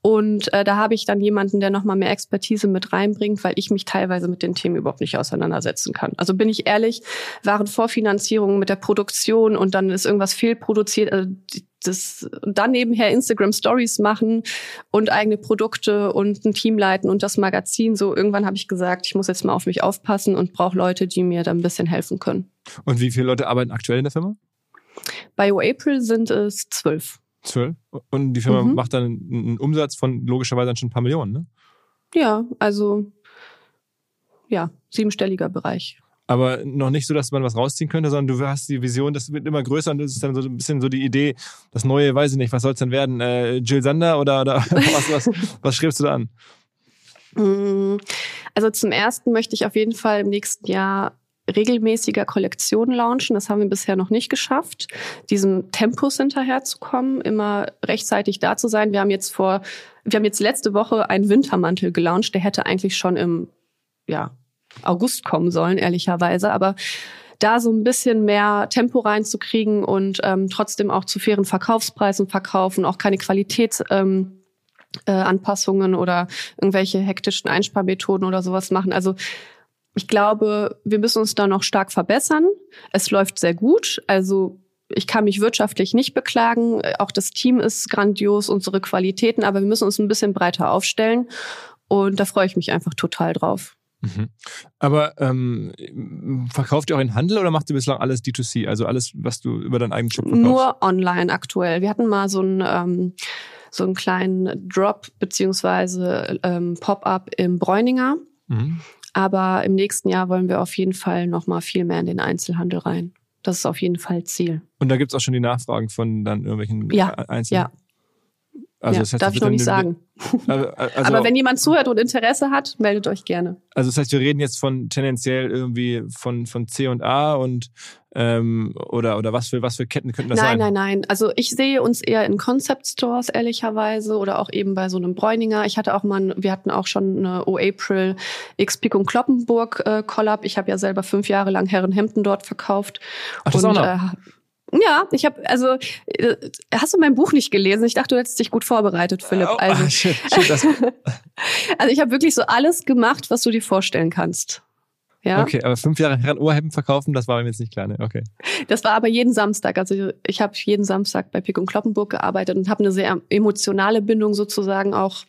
Und äh, da habe ich dann jemanden, der nochmal mehr Expertise mit reinbringt, weil ich mich teilweise mit den Themen überhaupt nicht auseinandersetzen kann. Also bin ich ehrlich, waren Vorfinanzierungen mit der Produktion und dann ist irgendwas fehlproduziert. Also das dann nebenher Instagram Stories machen und eigene Produkte und ein Team leiten und das Magazin. So irgendwann habe ich gesagt, ich muss jetzt mal auf mich aufpassen und brauche Leute, die mir da ein bisschen helfen können. Und wie viele Leute arbeiten aktuell in der Firma? Bei April sind es zwölf. Zwölf? Und die Firma mhm. macht dann einen Umsatz von logischerweise schon ein paar Millionen, ne? Ja, also ja, siebenstelliger Bereich. Aber noch nicht so, dass man was rausziehen könnte, sondern du hast die Vision, das wird immer größer und das ist dann so ein bisschen so die Idee, das neue, weiß ich nicht, was soll es denn werden? Äh, Jill Sander oder, oder was, was, was schreibst du da an? Mm, also zum ersten möchte ich auf jeden Fall im nächsten Jahr regelmäßiger Kollektionen launchen. Das haben wir bisher noch nicht geschafft, diesem Tempus hinterherzukommen, immer rechtzeitig da zu sein. Wir haben jetzt vor, wir haben jetzt letzte Woche einen Wintermantel gelauncht, der hätte eigentlich schon im ja, August kommen sollen, ehrlicherweise. Aber da so ein bisschen mehr Tempo reinzukriegen und ähm, trotzdem auch zu fairen Verkaufspreisen verkaufen, auch keine Qualitätsanpassungen äh, Anpassungen oder irgendwelche hektischen Einsparmethoden oder sowas machen. Also ich glaube, wir müssen uns da noch stark verbessern. Es läuft sehr gut. Also ich kann mich wirtschaftlich nicht beklagen. Auch das Team ist grandios, unsere Qualitäten, aber wir müssen uns ein bisschen breiter aufstellen. Und da freue ich mich einfach total drauf. Mhm. Aber ähm, verkauft ihr auch in Handel oder macht ihr bislang alles D2C? Also alles, was du über deinen eigenen Shop verkaufst? Nur online aktuell. Wir hatten mal so einen, ähm, so einen kleinen Drop beziehungsweise ähm, Pop-up im Bräuninger. Mhm. Aber im nächsten Jahr wollen wir auf jeden Fall noch mal viel mehr in den Einzelhandel rein. Das ist auf jeden Fall Ziel. Und da gibt es auch schon die Nachfragen von dann irgendwelchen ja, Einzelnen? Ja, also ja, das heißt, darf ich noch nicht sagen. Also, also, Aber wenn jemand zuhört und Interesse hat, meldet euch gerne. Also das heißt, wir reden jetzt von tendenziell irgendwie von von C und A und ähm, oder oder was für was für Ketten könnten das nein, sein? Nein, nein, nein. Also ich sehe uns eher in Concept Stores ehrlicherweise oder auch eben bei so einem Bräuninger. Ich hatte auch mal, wir hatten auch schon eine O April X Pick und Kloppenburg äh, Collab. Ich habe ja selber fünf Jahre lang Herrenhemden dort verkauft. Ach, das und, auch noch? Äh, ja, ich habe also äh, hast du mein Buch nicht gelesen? Ich dachte, du hättest dich gut vorbereitet, Philipp. Oh, also, shit, shit, also ich habe wirklich so alles gemacht, was du dir vorstellen kannst. Ja. Okay, aber fünf Jahre Herren-Ohrhemden verkaufen, das war mir jetzt nicht klar, ne? Okay. Das war aber jeden Samstag. Also ich habe jeden Samstag bei Pick und Kloppenburg gearbeitet und habe eine sehr emotionale Bindung sozusagen auch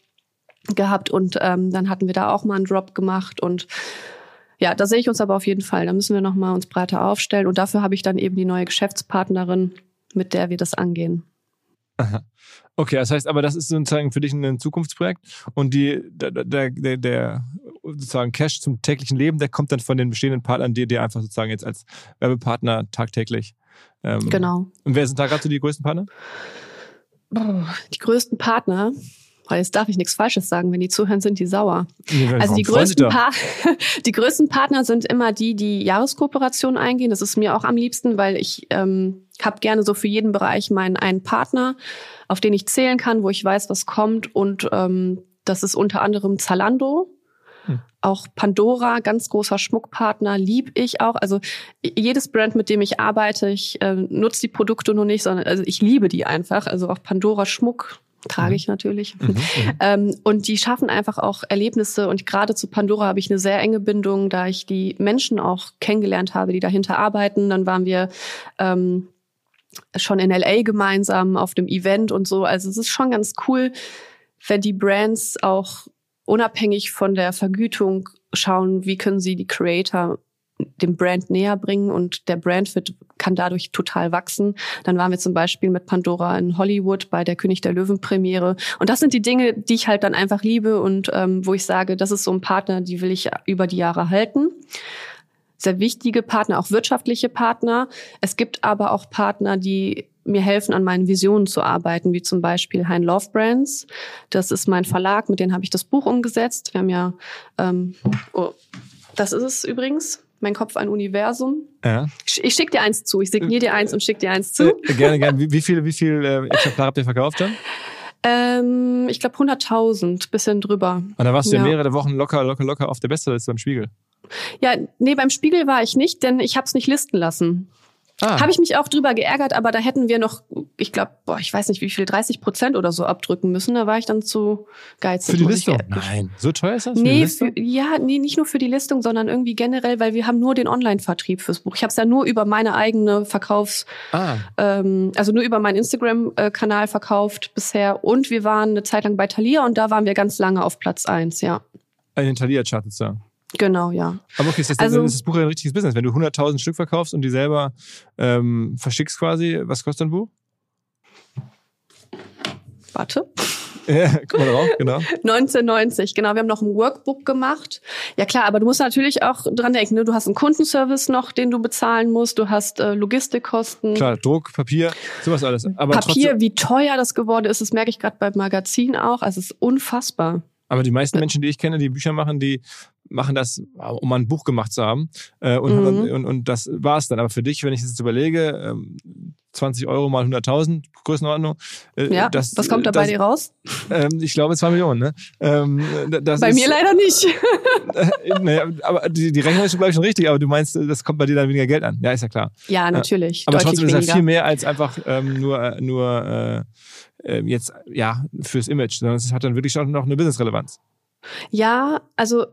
gehabt. Und ähm, dann hatten wir da auch mal einen Drop gemacht und ja, da sehe ich uns aber auf jeden Fall. Da müssen wir nochmal uns breiter aufstellen. Und dafür habe ich dann eben die neue Geschäftspartnerin, mit der wir das angehen. Aha. Okay, das heißt aber, das ist sozusagen für dich ein Zukunftsprojekt und die, der, der, der sozusagen Cash zum täglichen Leben, der kommt dann von den bestehenden Partnern, die dir einfach sozusagen jetzt als Werbepartner tagtäglich. Ähm, genau. Und wer sind da gerade so die größten Partner? Die größten Partner, weil jetzt darf ich nichts Falsches sagen, wenn die zuhören, sind die sauer. Ja, also die größten, die größten Partner sind immer die, die Jahreskooperation eingehen. Das ist mir auch am liebsten, weil ich ähm, habe gerne so für jeden Bereich meinen einen Partner, auf den ich zählen kann, wo ich weiß, was kommt. Und ähm, das ist unter anderem Zalando. Hm. Auch Pandora, ganz großer Schmuckpartner, lieb ich auch. Also jedes Brand, mit dem ich arbeite, ich äh, nutze die Produkte nur nicht, sondern also ich liebe die einfach. Also auch Pandora Schmuck, trage ich mhm. natürlich. Mhm, mhm. ähm, und die schaffen einfach auch Erlebnisse. Und gerade zu Pandora habe ich eine sehr enge Bindung, da ich die Menschen auch kennengelernt habe, die dahinter arbeiten. Dann waren wir ähm, schon in LA gemeinsam auf dem Event und so. Also es ist schon ganz cool, wenn die Brands auch unabhängig von der Vergütung schauen, wie können sie die Creator dem Brand näher bringen und der Brand wird, kann dadurch total wachsen. Dann waren wir zum Beispiel mit Pandora in Hollywood bei der König der Löwen Premiere. Und das sind die Dinge, die ich halt dann einfach liebe und ähm, wo ich sage, das ist so ein Partner, die will ich über die Jahre halten. Sehr wichtige Partner, auch wirtschaftliche Partner. Es gibt aber auch Partner, die mir helfen, an meinen Visionen zu arbeiten, wie zum Beispiel Hein Love Brands. Das ist mein Verlag, mit dem habe ich das Buch umgesetzt. Wir haben ja, ähm, oh, das ist es übrigens mein Kopf ein Universum. Ja. Ich, ich schicke dir eins zu. Ich signiere dir eins und schicke dir eins zu. Äh, gerne, gerne. Wie, wie viel, wie viel äh, Exemplare habt ihr verkauft dann? Ähm, ich glaube 100.000, bisschen drüber. Und da warst du ja mehrere Wochen locker, locker, locker auf der Besteliste beim Spiegel. Ja, nee, beim Spiegel war ich nicht, denn ich habe es nicht listen lassen. Ah. Habe ich mich auch drüber geärgert, aber da hätten wir noch, ich glaube, boah, ich weiß nicht wie viel, 30 Prozent oder so abdrücken müssen. Da war ich dann zu geizig. Für die Listung? Nein, so teuer ist das? Für nee, für, ja, nee, nicht nur für die Listung, sondern irgendwie generell, weil wir haben nur den Online-Vertrieb fürs Buch. Ich habe es ja nur über meine eigene Verkaufs, ah. ähm, also nur über meinen Instagram-Kanal verkauft bisher. Und wir waren eine Zeit lang bei Thalia und da waren wir ganz lange auf Platz eins, ja. In den Thalia-Charts da. Genau, ja. Aber okay, ist das, also, ist das Buch ein richtiges Business. Wenn du 100.000 Stück verkaufst und die selber ähm, verschickst quasi, was kostet ein Buch? Warte. Ja, guck mal drauf, genau. 1990, genau. Wir haben noch ein Workbook gemacht. Ja klar, aber du musst natürlich auch dran denken, ne? du hast einen Kundenservice noch, den du bezahlen musst, du hast äh, Logistikkosten. Klar, Druck, Papier, sowas alles. Aber Papier, wie teuer das geworden ist, das merke ich gerade beim Magazin auch. Also es ist unfassbar. Aber die meisten Menschen, die ich kenne, die Bücher machen, die machen das, um mal ein Buch gemacht zu haben. Äh, und, mhm. und, und das war es dann. Aber für dich, wenn ich das jetzt überlege, ähm, 20 Euro mal 100.000 Größenordnung. Äh, ja, das, was kommt da bei dir raus? Ähm, ich glaube 2 Millionen. Ne? Ähm, das bei ist, mir leider nicht. äh, naja, aber die, die Rechnung ist, glaube ich, schon richtig. Aber du meinst, das kommt bei dir dann weniger Geld an. Ja, ist ja klar. Ja, natürlich. Äh, aber trotzdem ist ja viel mehr als einfach ähm, nur, nur äh, äh, jetzt ja fürs Image, sondern es hat dann wirklich schon noch eine Business-Relevanz. Ja, also äh,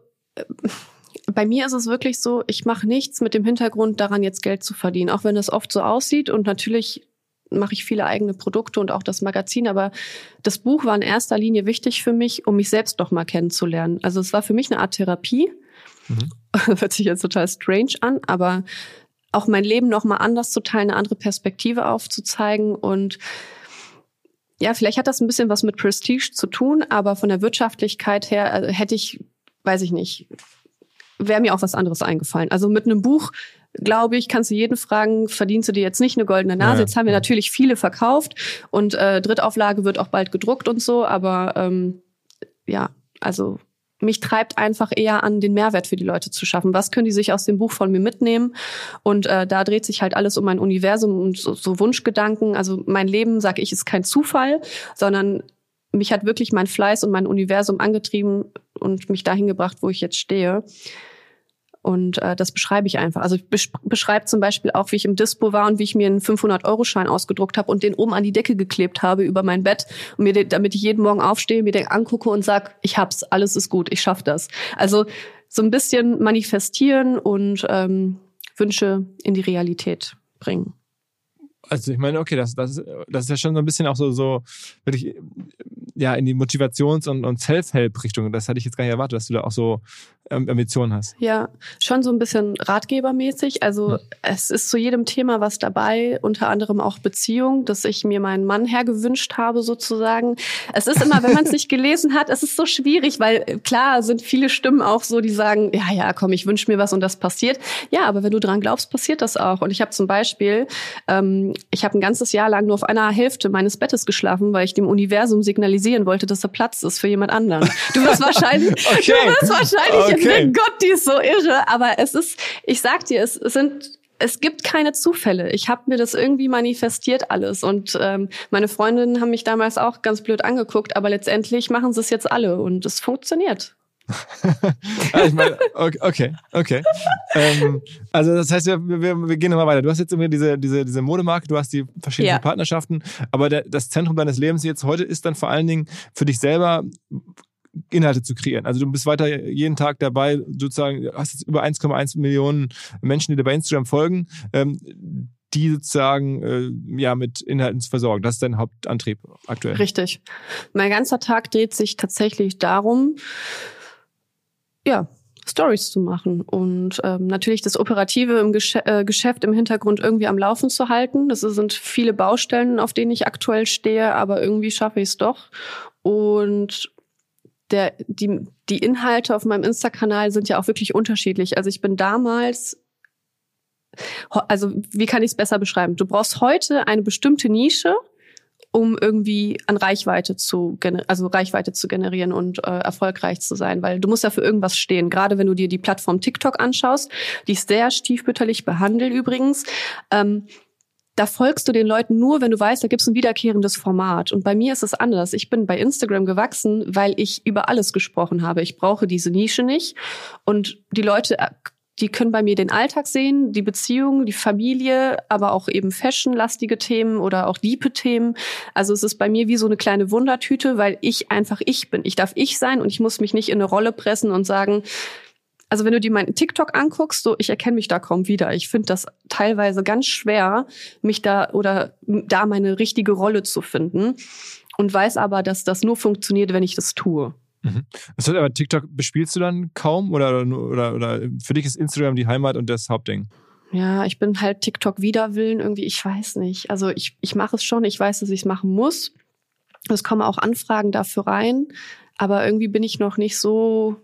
bei mir ist es wirklich so, ich mache nichts mit dem Hintergrund daran, jetzt Geld zu verdienen, auch wenn es oft so aussieht und natürlich mache ich viele eigene Produkte und auch das Magazin, aber das Buch war in erster Linie wichtig für mich, um mich selbst noch mal kennenzulernen. Also es war für mich eine Art Therapie. Mhm. Hört sich jetzt total strange an, aber auch mein Leben noch mal anders zu teilen, eine andere Perspektive aufzuzeigen und ja, vielleicht hat das ein bisschen was mit Prestige zu tun, aber von der Wirtschaftlichkeit her also hätte ich, weiß ich nicht, wäre mir auch was anderes eingefallen. Also mit einem Buch, glaube ich, kannst du jeden fragen, verdienst du dir jetzt nicht eine goldene Nase? Ja. Jetzt haben wir natürlich viele verkauft und äh, Drittauflage wird auch bald gedruckt und so, aber ähm, ja, also mich treibt einfach eher an, den Mehrwert für die Leute zu schaffen. Was können die sich aus dem Buch von mir mitnehmen? Und äh, da dreht sich halt alles um mein Universum und so, so Wunschgedanken. Also mein Leben, sage ich, ist kein Zufall, sondern mich hat wirklich mein Fleiß und mein Universum angetrieben und mich dahin gebracht, wo ich jetzt stehe. Und äh, das beschreibe ich einfach. Also ich beschreibe zum Beispiel auch, wie ich im Dispo war und wie ich mir einen 500-Euro-Schein ausgedruckt habe und den oben an die Decke geklebt habe über mein Bett, und mir den, damit ich jeden Morgen aufstehe, mir den angucke und sag, ich hab's, alles ist gut, ich schaff das. Also so ein bisschen manifestieren und ähm, Wünsche in die Realität bringen. Also ich meine, okay, das, das, das ist ja schon so ein bisschen auch so, so wirklich ja in die Motivations- und, und Self-Help-Richtung. Das hatte ich jetzt gar nicht erwartet, dass du da auch so ähm, Ambitionen hast. Ja, schon so ein bisschen ratgebermäßig. Also hm. es ist zu jedem Thema was dabei, unter anderem auch Beziehung, dass ich mir meinen Mann hergewünscht habe sozusagen. Es ist immer, wenn man es nicht gelesen hat, es ist so schwierig, weil klar sind viele Stimmen auch so, die sagen, ja, ja, komm, ich wünsche mir was und das passiert. Ja, aber wenn du dran glaubst, passiert das auch. Und ich habe zum Beispiel, ähm, ich habe ein ganzes Jahr lang nur auf einer Hälfte meines Bettes geschlafen, weil ich dem Universum signalisieren wollte, dass da Platz ist für jemand anderen. Du wirst wahrscheinlich, okay. du wirst wahrscheinlich okay. mein Gott, die ist so irre. Aber es ist, ich sag dir, es sind es gibt keine Zufälle. Ich habe mir das irgendwie manifestiert alles. Und ähm, meine Freundinnen haben mich damals auch ganz blöd angeguckt, aber letztendlich machen sie es jetzt alle und es funktioniert. Ah, ich meine, okay, okay. okay. Ähm, also das heißt, wir, wir, wir gehen nochmal weiter. Du hast jetzt irgendwie diese, diese, diese Modemarke, du hast die verschiedenen ja. Partnerschaften, aber der, das Zentrum deines Lebens jetzt heute ist dann vor allen Dingen für dich selber Inhalte zu kreieren. Also du bist weiter jeden Tag dabei, sozusagen, hast jetzt über 1,1 Millionen Menschen, die dir bei Instagram folgen. Ähm, die sozusagen äh, ja mit Inhalten zu versorgen. Das ist dein Hauptantrieb aktuell. Richtig. Mein ganzer Tag dreht sich tatsächlich darum, ja, Stories zu machen und ähm, natürlich das Operative im Gesch äh, Geschäft im Hintergrund irgendwie am Laufen zu halten. Das sind viele Baustellen, auf denen ich aktuell stehe, aber irgendwie schaffe ich es doch. Und der, die, die Inhalte auf meinem Insta-Kanal sind ja auch wirklich unterschiedlich. Also ich bin damals also wie kann ich es besser beschreiben? Du brauchst heute eine bestimmte Nische, um irgendwie an Reichweite zu also Reichweite zu generieren und äh, erfolgreich zu sein, weil du musst ja für irgendwas stehen. Gerade wenn du dir die Plattform TikTok anschaust, die ist sehr stiefmütterlich behandelt übrigens. Ähm, da folgst du den Leuten nur, wenn du weißt, da gibt es ein wiederkehrendes Format. Und bei mir ist es anders. Ich bin bei Instagram gewachsen, weil ich über alles gesprochen habe. Ich brauche diese Nische nicht. Und die Leute äh, die können bei mir den Alltag sehen, die Beziehung, die Familie, aber auch eben fashionlastige Themen oder auch diepe Themen. Also es ist bei mir wie so eine kleine Wundertüte, weil ich einfach ich bin. Ich darf ich sein und ich muss mich nicht in eine Rolle pressen und sagen, also wenn du dir meinen TikTok anguckst, so ich erkenne mich da kaum wieder. Ich finde das teilweise ganz schwer, mich da oder da meine richtige Rolle zu finden und weiß aber, dass das nur funktioniert, wenn ich das tue. Mhm. Das aber, TikTok bespielst du dann kaum oder, oder, oder für dich ist Instagram die Heimat und das Hauptding? Ja, ich bin halt TikTok widerwillen irgendwie, ich weiß nicht. Also ich, ich mache es schon, ich weiß, dass ich es machen muss. Es kommen auch Anfragen dafür rein, aber irgendwie bin ich noch nicht so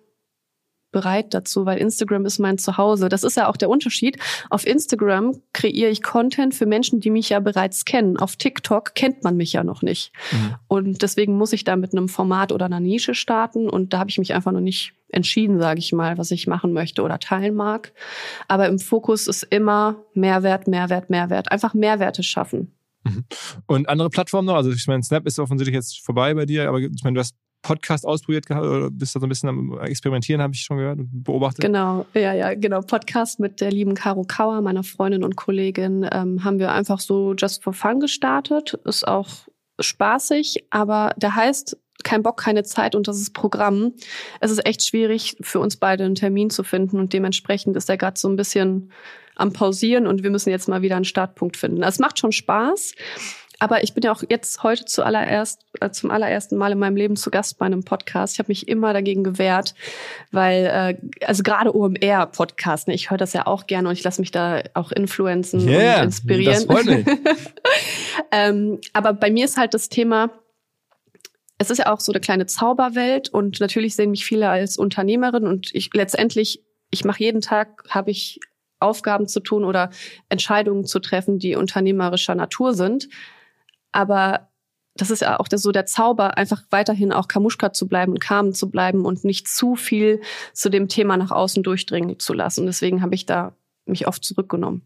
bereit dazu, weil Instagram ist mein Zuhause. Das ist ja auch der Unterschied. Auf Instagram kreiere ich Content für Menschen, die mich ja bereits kennen. Auf TikTok kennt man mich ja noch nicht. Mhm. Und deswegen muss ich da mit einem Format oder einer Nische starten. Und da habe ich mich einfach noch nicht entschieden, sage ich mal, was ich machen möchte oder teilen mag. Aber im Fokus ist immer Mehrwert, Mehrwert, Mehrwert. Einfach Mehrwerte schaffen. Mhm. Und andere Plattformen noch? Also ich meine, Snap ist offensichtlich jetzt vorbei bei dir, aber ich meine, du hast Podcast ausprobiert gehabt oder bist da so ein bisschen am Experimentieren, habe ich schon gehört und beobachtet? Genau, ja, ja, genau. Podcast mit der lieben Caro Kauer, meiner Freundin und Kollegin, ähm, haben wir einfach so just for fun gestartet. Ist auch spaßig, aber der heißt kein Bock, keine Zeit und das ist Programm. Es ist echt schwierig für uns beide einen Termin zu finden und dementsprechend ist er gerade so ein bisschen am Pausieren und wir müssen jetzt mal wieder einen Startpunkt finden. Es macht schon Spaß. Aber ich bin ja auch jetzt heute zuallererst, äh, zum allerersten Mal in meinem Leben zu Gast bei einem Podcast. Ich habe mich immer dagegen gewehrt, weil, äh, also gerade OMR-Podcast, ne, ich höre das ja auch gerne und ich lasse mich da auch influenzen yeah, und inspirieren. Das freut mich. ähm, aber bei mir ist halt das Thema, es ist ja auch so eine kleine Zauberwelt und natürlich sehen mich viele als Unternehmerin und ich letztendlich, ich mache jeden Tag, habe ich Aufgaben zu tun oder Entscheidungen zu treffen, die unternehmerischer Natur sind. Aber das ist ja auch so der Zauber, einfach weiterhin auch Kamuschka zu bleiben und Carmen zu bleiben und nicht zu viel zu dem Thema nach außen durchdringen zu lassen. Deswegen habe ich da mich oft zurückgenommen.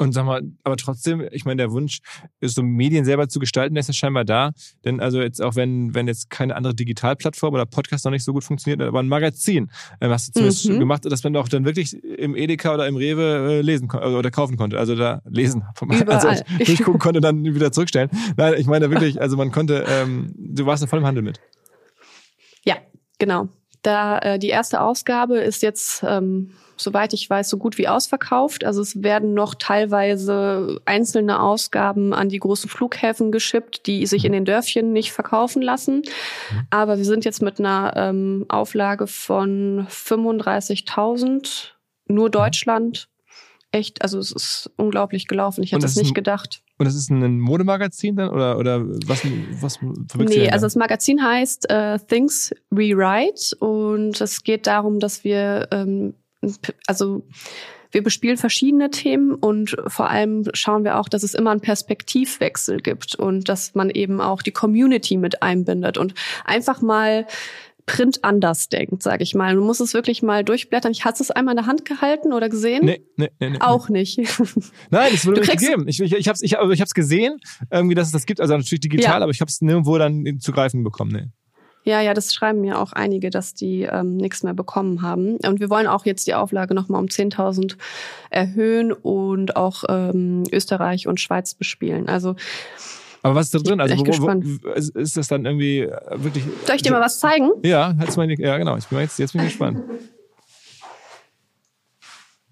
Und sag mal, aber trotzdem, ich meine, der Wunsch, so Medien selber zu gestalten, der ist ja scheinbar da. Denn also jetzt auch wenn, wenn jetzt keine andere Digitalplattform oder Podcast noch nicht so gut funktioniert, aber ein Magazin, äh, hast du zumindest mhm. gemacht, dass man auch dann wirklich im Edeka oder im Rewe äh, lesen oder kaufen konnte. Also da lesen, vom, also durchgucken konnte, dann wieder zurückstellen. Nein, ich meine wirklich, also man konnte, ähm, du warst da voll im Handel mit. Ja, genau. Da äh, die erste Ausgabe ist jetzt ähm, soweit ich weiß, so gut wie ausverkauft. Also es werden noch teilweise einzelne Ausgaben an die großen Flughäfen geschippt, die sich in den Dörfchen nicht verkaufen lassen. Aber wir sind jetzt mit einer ähm, Auflage von 35.000, nur Deutschland. Echt, also es ist unglaublich gelaufen. Ich hätte es nicht gedacht. Und das ist ein Modemagazin dann oder oder was was Nee, also das Magazin heißt äh, Things Rewrite und es geht darum, dass wir ähm, also wir bespielen verschiedene Themen und vor allem schauen wir auch, dass es immer einen Perspektivwechsel gibt und dass man eben auch die Community mit einbindet und einfach mal Print anders denkt, sage ich mal. Du musst es wirklich mal durchblättern. Ich hatte es einmal in der Hand gehalten oder gesehen? Nee, nee, nee. nee auch nicht. Nein, es wurde mir nicht gegeben. Ich, ich, ich habe es ich, also ich hab's gesehen, irgendwie, dass es das gibt. Also natürlich digital, ja. aber ich habe es nirgendwo dann zu greifen bekommen. Nee. Ja, ja, das schreiben mir auch einige, dass die ähm, nichts mehr bekommen haben. Und wir wollen auch jetzt die Auflage nochmal um 10.000 erhöhen und auch ähm, Österreich und Schweiz bespielen. Also aber was ist da drin? Also wo, wo, ist das dann irgendwie äh, wirklich? Soll ich dir mal was zeigen? Ja, halt's mal ja genau. Ich bin jetzt, jetzt bin ich gespannt.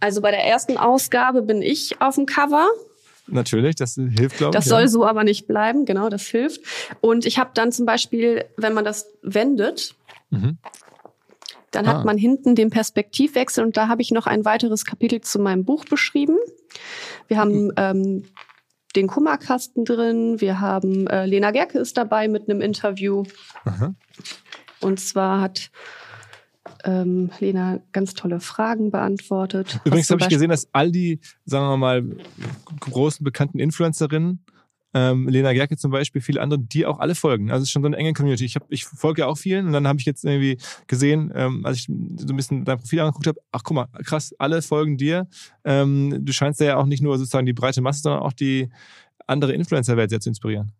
Also bei der ersten Ausgabe bin ich auf dem Cover Natürlich, das hilft, glaube ich. Das soll so aber nicht bleiben, genau, das hilft. Und ich habe dann zum Beispiel, wenn man das wendet, Mhm. dann Ah. hat man hinten den Perspektivwechsel und da habe ich noch ein weiteres Kapitel zu meinem Buch beschrieben. Wir haben ähm, den Kummerkasten drin, wir haben äh, Lena Gerke ist dabei mit einem Interview. Aha. Und zwar hat ähm, Lena ganz tolle Fragen beantwortet. Übrigens habe ich gesehen, dass all die, sagen wir mal, großen bekannten Influencerinnen, ähm, Lena Gerke zum Beispiel, viele andere, die auch alle folgen. Also es ist schon so eine enge Community. Ich, hab, ich folge ja auch vielen und dann habe ich jetzt irgendwie gesehen, ähm, als ich so ein bisschen dein Profil angeguckt habe, ach guck mal, krass, alle folgen dir. Ähm, du scheinst ja auch nicht nur sozusagen die breite Masse, sondern auch die andere Influencer-Welt sehr zu inspirieren.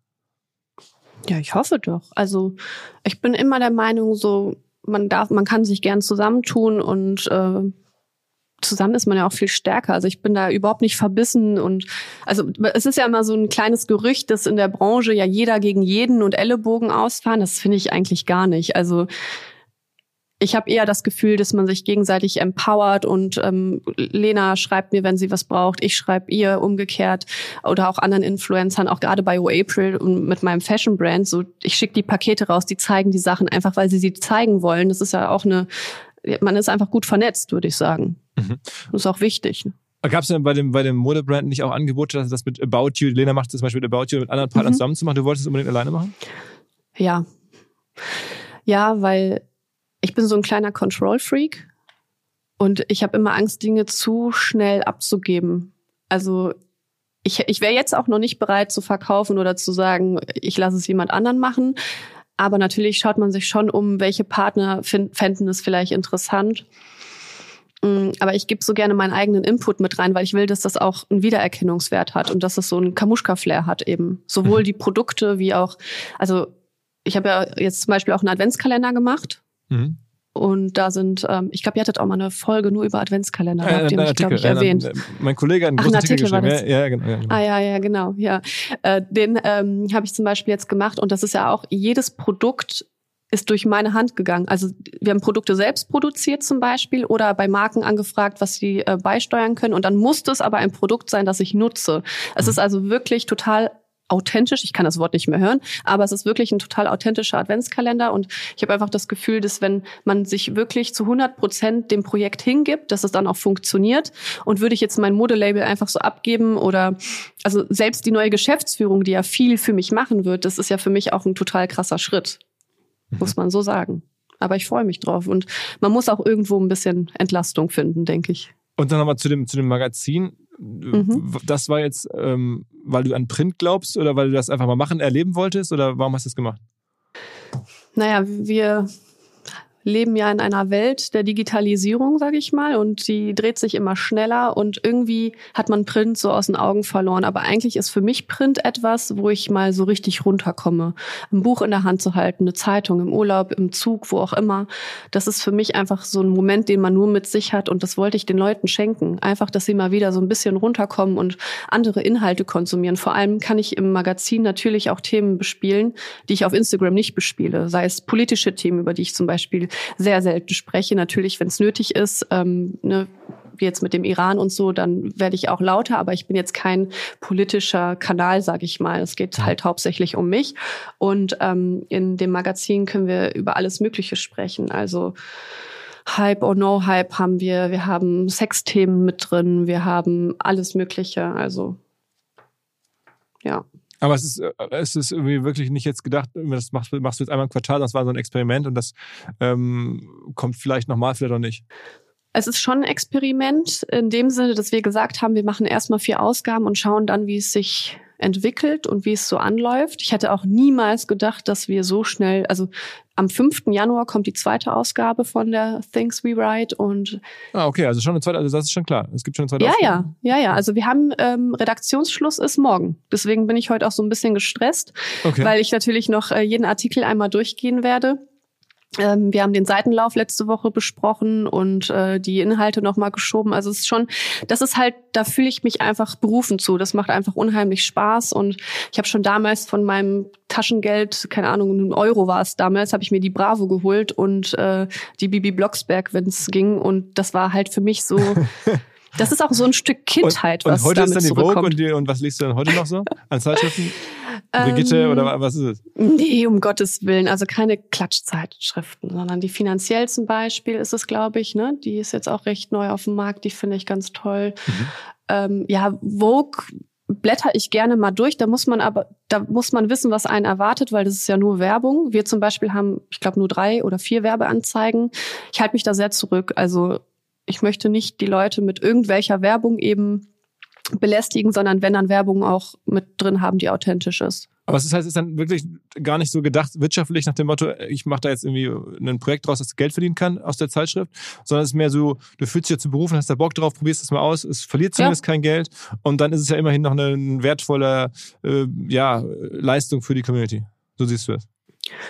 Ja, ich hoffe doch. Also ich bin immer der Meinung, so man darf, man kann sich gern zusammentun und äh, zusammen ist man ja auch viel stärker. Also ich bin da überhaupt nicht verbissen und also es ist ja immer so ein kleines Gerücht, dass in der Branche ja jeder gegen jeden und Ellenbogen ausfahren. Das finde ich eigentlich gar nicht. Also ich habe eher das Gefühl, dass man sich gegenseitig empowert und ähm, Lena schreibt mir, wenn sie was braucht, ich schreibe ihr umgekehrt oder auch anderen Influencern, auch gerade bei OApril und mit meinem Fashion Brand, so ich schicke die Pakete raus, die zeigen die Sachen einfach, weil sie sie zeigen wollen. Das ist ja auch eine, man ist einfach gut vernetzt, würde ich sagen. Mhm. Das ist auch wichtig. Gab es denn bei dem, bei dem Modebrand nicht auch Angebote, dass das mit About You, Lena macht das zum Beispiel mit About You mit anderen Partnern Mhm. zusammen zu machen? Du wolltest es unbedingt alleine machen? Ja. Ja, weil ich bin so ein kleiner Control-Freak und ich habe immer Angst, Dinge zu schnell abzugeben. Also ich, ich wäre jetzt auch noch nicht bereit zu verkaufen oder zu sagen, ich lasse es jemand anderen machen. Aber natürlich schaut man sich schon um, welche Partner fänden es vielleicht interessant. Mm, Aber ich gebe so gerne meinen eigenen Input mit rein, weil ich will, dass das auch einen Wiedererkennungswert hat und dass es so einen Kamuschka-Flair hat eben. Sowohl die Produkte wie auch, also ich habe ja jetzt zum Beispiel auch einen Adventskalender gemacht. Mhm. Und da sind, ähm, ich glaube, ihr hattet auch mal eine Folge nur über Adventskalender. Da Äh, habt ihr mich, glaube ich, äh, erwähnt. äh, Mein Kollege hat einen Ach, großen ein Artikel, Artikel war geschrieben. Ja, ja, genau, ja, genau. Ah ja, ja, genau, ja. Äh, den ähm, habe ich zum Beispiel jetzt gemacht und das ist ja auch, jedes Produkt ist durch meine Hand gegangen. Also wir haben Produkte selbst produziert zum Beispiel oder bei Marken angefragt, was sie äh, beisteuern können. Und dann musste es aber ein Produkt sein, das ich nutze. Es Mhm. ist also wirklich total authentisch. Ich kann das Wort nicht mehr hören, aber es ist wirklich ein total authentischer Adventskalender. Und ich habe einfach das Gefühl, dass wenn man sich wirklich zu 100 Prozent dem Projekt hingibt, dass es dann auch funktioniert. Und würde ich jetzt mein Modelabel einfach so abgeben oder also selbst die neue Geschäftsführung, die ja viel für mich machen wird, das ist ja für mich auch ein total krasser Schritt, muss man so sagen. Aber ich freue mich drauf und man muss auch irgendwo ein bisschen Entlastung finden, denke ich. Und dann nochmal zu dem, zu dem Magazin. Mhm. Das war jetzt, ähm, weil du an Print glaubst oder weil du das einfach mal machen, erleben wolltest oder warum hast du das gemacht? Naja, wir leben ja in einer Welt der Digitalisierung, sage ich mal, und die dreht sich immer schneller und irgendwie hat man Print so aus den Augen verloren. Aber eigentlich ist für mich Print etwas, wo ich mal so richtig runterkomme. Ein Buch in der Hand zu halten, eine Zeitung im Urlaub, im Zug, wo auch immer. Das ist für mich einfach so ein Moment, den man nur mit sich hat und das wollte ich den Leuten schenken. Einfach, dass sie mal wieder so ein bisschen runterkommen und andere Inhalte konsumieren. Vor allem kann ich im Magazin natürlich auch Themen bespielen, die ich auf Instagram nicht bespiele. Sei es politische Themen, über die ich zum Beispiel sehr selten spreche. Natürlich, wenn es nötig ist, ähm, ne, wie jetzt mit dem Iran und so, dann werde ich auch lauter, aber ich bin jetzt kein politischer Kanal, sage ich mal. Es geht halt hauptsächlich um mich. Und ähm, in dem Magazin können wir über alles Mögliche sprechen. Also Hype or No Hype haben wir, wir haben Sexthemen mit drin, wir haben alles Mögliche. Also ja. Aber es ist, äh, es ist irgendwie wirklich nicht jetzt gedacht, das machst, machst du jetzt einmal im Quartal, das war so ein Experiment und das ähm, kommt vielleicht nochmal, vielleicht auch nicht. Es ist schon ein Experiment in dem Sinne, dass wir gesagt haben, wir machen erstmal vier Ausgaben und schauen dann, wie es sich entwickelt und wie es so anläuft. Ich hätte auch niemals gedacht, dass wir so schnell, also am 5. Januar kommt die zweite Ausgabe von der Things We Write und Ah, okay, also schon eine zweite, also das ist schon klar. Es gibt schon eine zweite ja, Ausgabe. ja, ja, ja. Also wir haben ähm, Redaktionsschluss ist morgen. Deswegen bin ich heute auch so ein bisschen gestresst, Okay. weil ich natürlich noch äh, jeden Artikel einmal durchgehen werde. Ähm, wir haben den Seitenlauf letzte Woche besprochen und äh, die Inhalte nochmal geschoben. Also es ist schon, das ist halt, da fühle ich mich einfach berufen zu. Das macht einfach unheimlich Spaß und ich habe schon damals von meinem Taschengeld, keine Ahnung, einen Euro war es damals, habe ich mir die Bravo geholt und äh, die Bibi Blocksberg, wenn es ging. Und das war halt für mich so, Das ist auch so ein Stück Kindheit, und, was und heute damit ist dann die Vogue und, die, und was liest du dann heute noch so an Zeitschriften? Brigitte Ähm, oder was ist es? Nee, um Gottes Willen. Also keine Klatschzeitschriften, sondern die finanziell zum Beispiel ist es, glaube ich, ne? Die ist jetzt auch recht neu auf dem Markt, die finde ich ganz toll. Ähm, ja, Vogue blätter ich gerne mal durch. Da muss man aber, da muss man wissen, was einen erwartet, weil das ist ja nur Werbung. Wir zum Beispiel haben, ich glaube, nur drei oder vier Werbeanzeigen. Ich halte mich da sehr zurück. Also ich möchte nicht die Leute mit irgendwelcher Werbung eben belästigen, sondern wenn dann Werbung auch mit drin haben, die authentisch ist. Aber das heißt, es ist dann wirklich gar nicht so gedacht, wirtschaftlich nach dem Motto, ich mache da jetzt irgendwie ein Projekt draus, das Geld verdienen kann aus der Zeitschrift, sondern es ist mehr so, du fühlst dich jetzt zu berufen, hast da Bock drauf, probierst es mal aus, es verliert zumindest kein Geld und dann ist es ja immerhin noch eine wertvolle äh, ja, Leistung für die Community. So siehst du es.